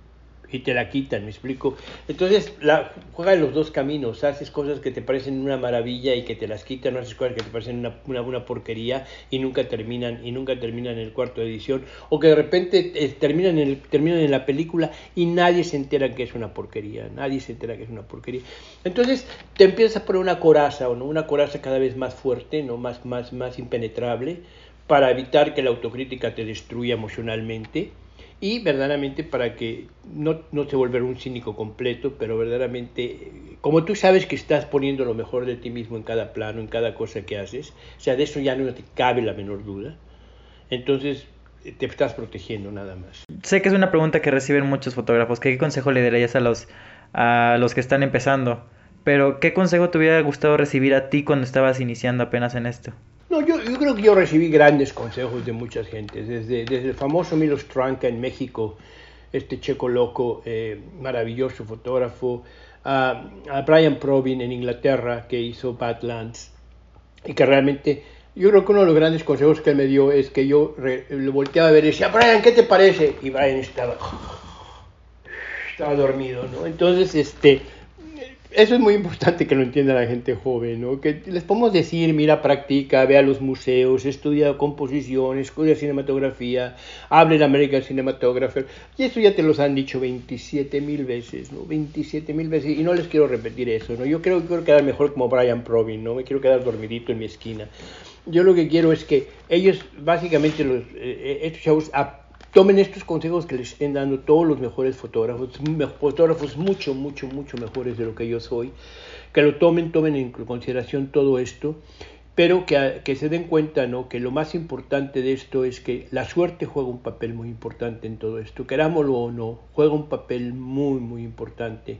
y te la quitan, ¿me explico? Entonces, la, juega en los dos caminos, haces cosas que te parecen una maravilla y que te las quitan, haces cosas que te parecen una, una, una porquería y nunca terminan y nunca terminan en el cuarto de edición, o que de repente eh, terminan, en terminan en la película y nadie se entera que es una porquería, nadie se entera que es una porquería. Entonces, te empiezas a poner una coraza, ¿o no? Una coraza cada vez más fuerte, ¿no? Más, más, más impenetrable, para evitar que la autocrítica te destruya emocionalmente y verdaderamente para que no, no te volver un cínico completo, pero verdaderamente, como tú sabes que estás poniendo lo mejor de ti mismo en cada plano, en cada cosa que haces, o sea, de eso ya no te cabe la menor duda, entonces te estás protegiendo nada más. Sé que es una pregunta que reciben muchos fotógrafos, ¿qué consejo le darías a los, a los que están empezando? Pero, ¿qué consejo te hubiera gustado recibir a ti cuando estabas iniciando apenas en esto? No, yo, creo que yo recibí grandes consejos de muchas gentes, desde, desde el famoso Milos Tranca en México, este checo loco, eh, maravilloso fotógrafo, a, a, Brian Probin en Inglaterra, que hizo Badlands, y que realmente, yo creo que uno de los grandes consejos que él me dio es que yo lo volteaba a ver y decía, Brian, ¿qué te parece? Y Brian estaba, estaba dormido, ¿no? Entonces, este eso es muy importante que lo entienda la gente joven, ¿no? Que les podemos decir, mira, practica, ve a los museos, estudia composición, estudia cinematografía, hable en American Cinematographer. Y eso ya te los han dicho 27 mil veces, ¿no? 27 mil veces. Y no les quiero repetir eso, ¿no? Yo creo que quiero quedar mejor como Brian Provin, ¿no? Me quiero quedar dormidito en mi esquina. Yo lo que quiero es que ellos, básicamente, los, eh, eh, estos chavos tomen estos consejos que les estén dando todos los mejores fotógrafos, fotógrafos mucho, mucho, mucho mejores de lo que yo soy, que lo tomen, tomen en consideración todo esto, pero que, que se den cuenta ¿no? que lo más importante de esto es que la suerte juega un papel muy importante en todo esto, querámoslo o no, juega un papel muy, muy importante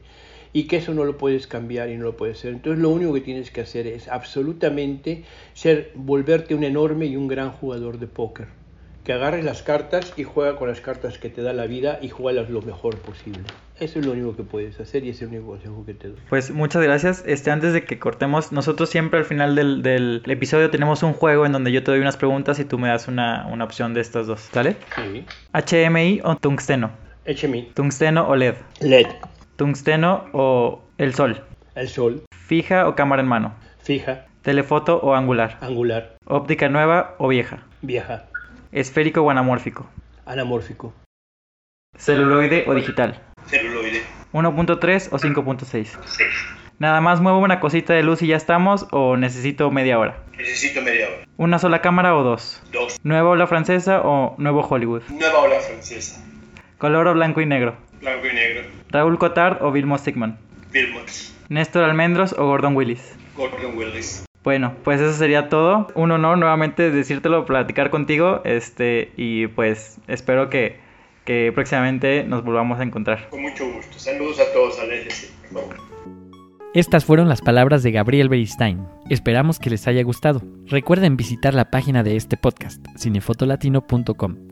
y que eso no lo puedes cambiar y no lo puedes hacer. Entonces lo único que tienes que hacer es absolutamente ser, volverte un enorme y un gran jugador de póker que agarres las cartas y juega con las cartas que te da la vida y juega lo mejor posible. Eso es lo único que puedes hacer y ese es el único consejo que te doy. Pues muchas gracias. Este, antes de que cortemos, nosotros siempre al final del, del episodio tenemos un juego en donde yo te doy unas preguntas y tú me das una, una opción de estas dos. ¿Sale? Sí. HMI o tungsteno. HMI. Tungsteno o LED. LED. Tungsteno o el sol. El sol. Fija o cámara en mano. Fija. Telefoto o angular. Angular. Óptica nueva o vieja. Vieja. ¿Esférico o anamórfico? Anamórfico. ¿Celuloide o digital? Celuloide. ¿1.3 o 5.6? Nada más muevo una cosita de luz y ya estamos o necesito media hora. Necesito media hora. ¿Una sola cámara o dos? Dos. ¿Nueva ola francesa o nuevo Hollywood? Nueva ola francesa. ¿Color o blanco y negro? Blanco y negro. ¿Raúl Cotard o Vilmos Sigman? Vilmos. ¿Néstor Almendros o Gordon Willis? Gordon Willis. Bueno, pues eso sería todo. Un honor nuevamente decírtelo, platicar contigo. Este, y pues espero que, que próximamente nos volvamos a encontrar. Con mucho gusto. Saludos a todos al EGC. Estas fueron las palabras de Gabriel Beristain. Esperamos que les haya gustado. Recuerden visitar la página de este podcast, cinefotolatino.com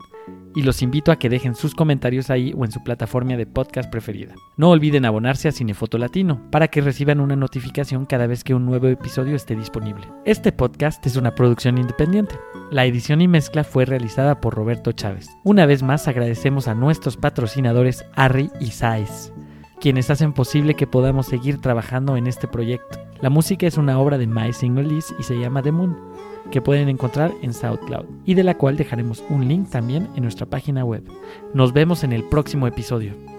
y los invito a que dejen sus comentarios ahí o en su plataforma de podcast preferida. No olviden abonarse a Cinefoto Latino para que reciban una notificación cada vez que un nuevo episodio esté disponible. Este podcast es una producción independiente. La edición y mezcla fue realizada por Roberto Chávez. Una vez más agradecemos a nuestros patrocinadores Arri y Saiz quienes hacen posible que podamos seguir trabajando en este proyecto. La música es una obra de My Single Liz y se llama The Moon que pueden encontrar en SoundCloud y de la cual dejaremos un link también en nuestra página web. Nos vemos en el próximo episodio.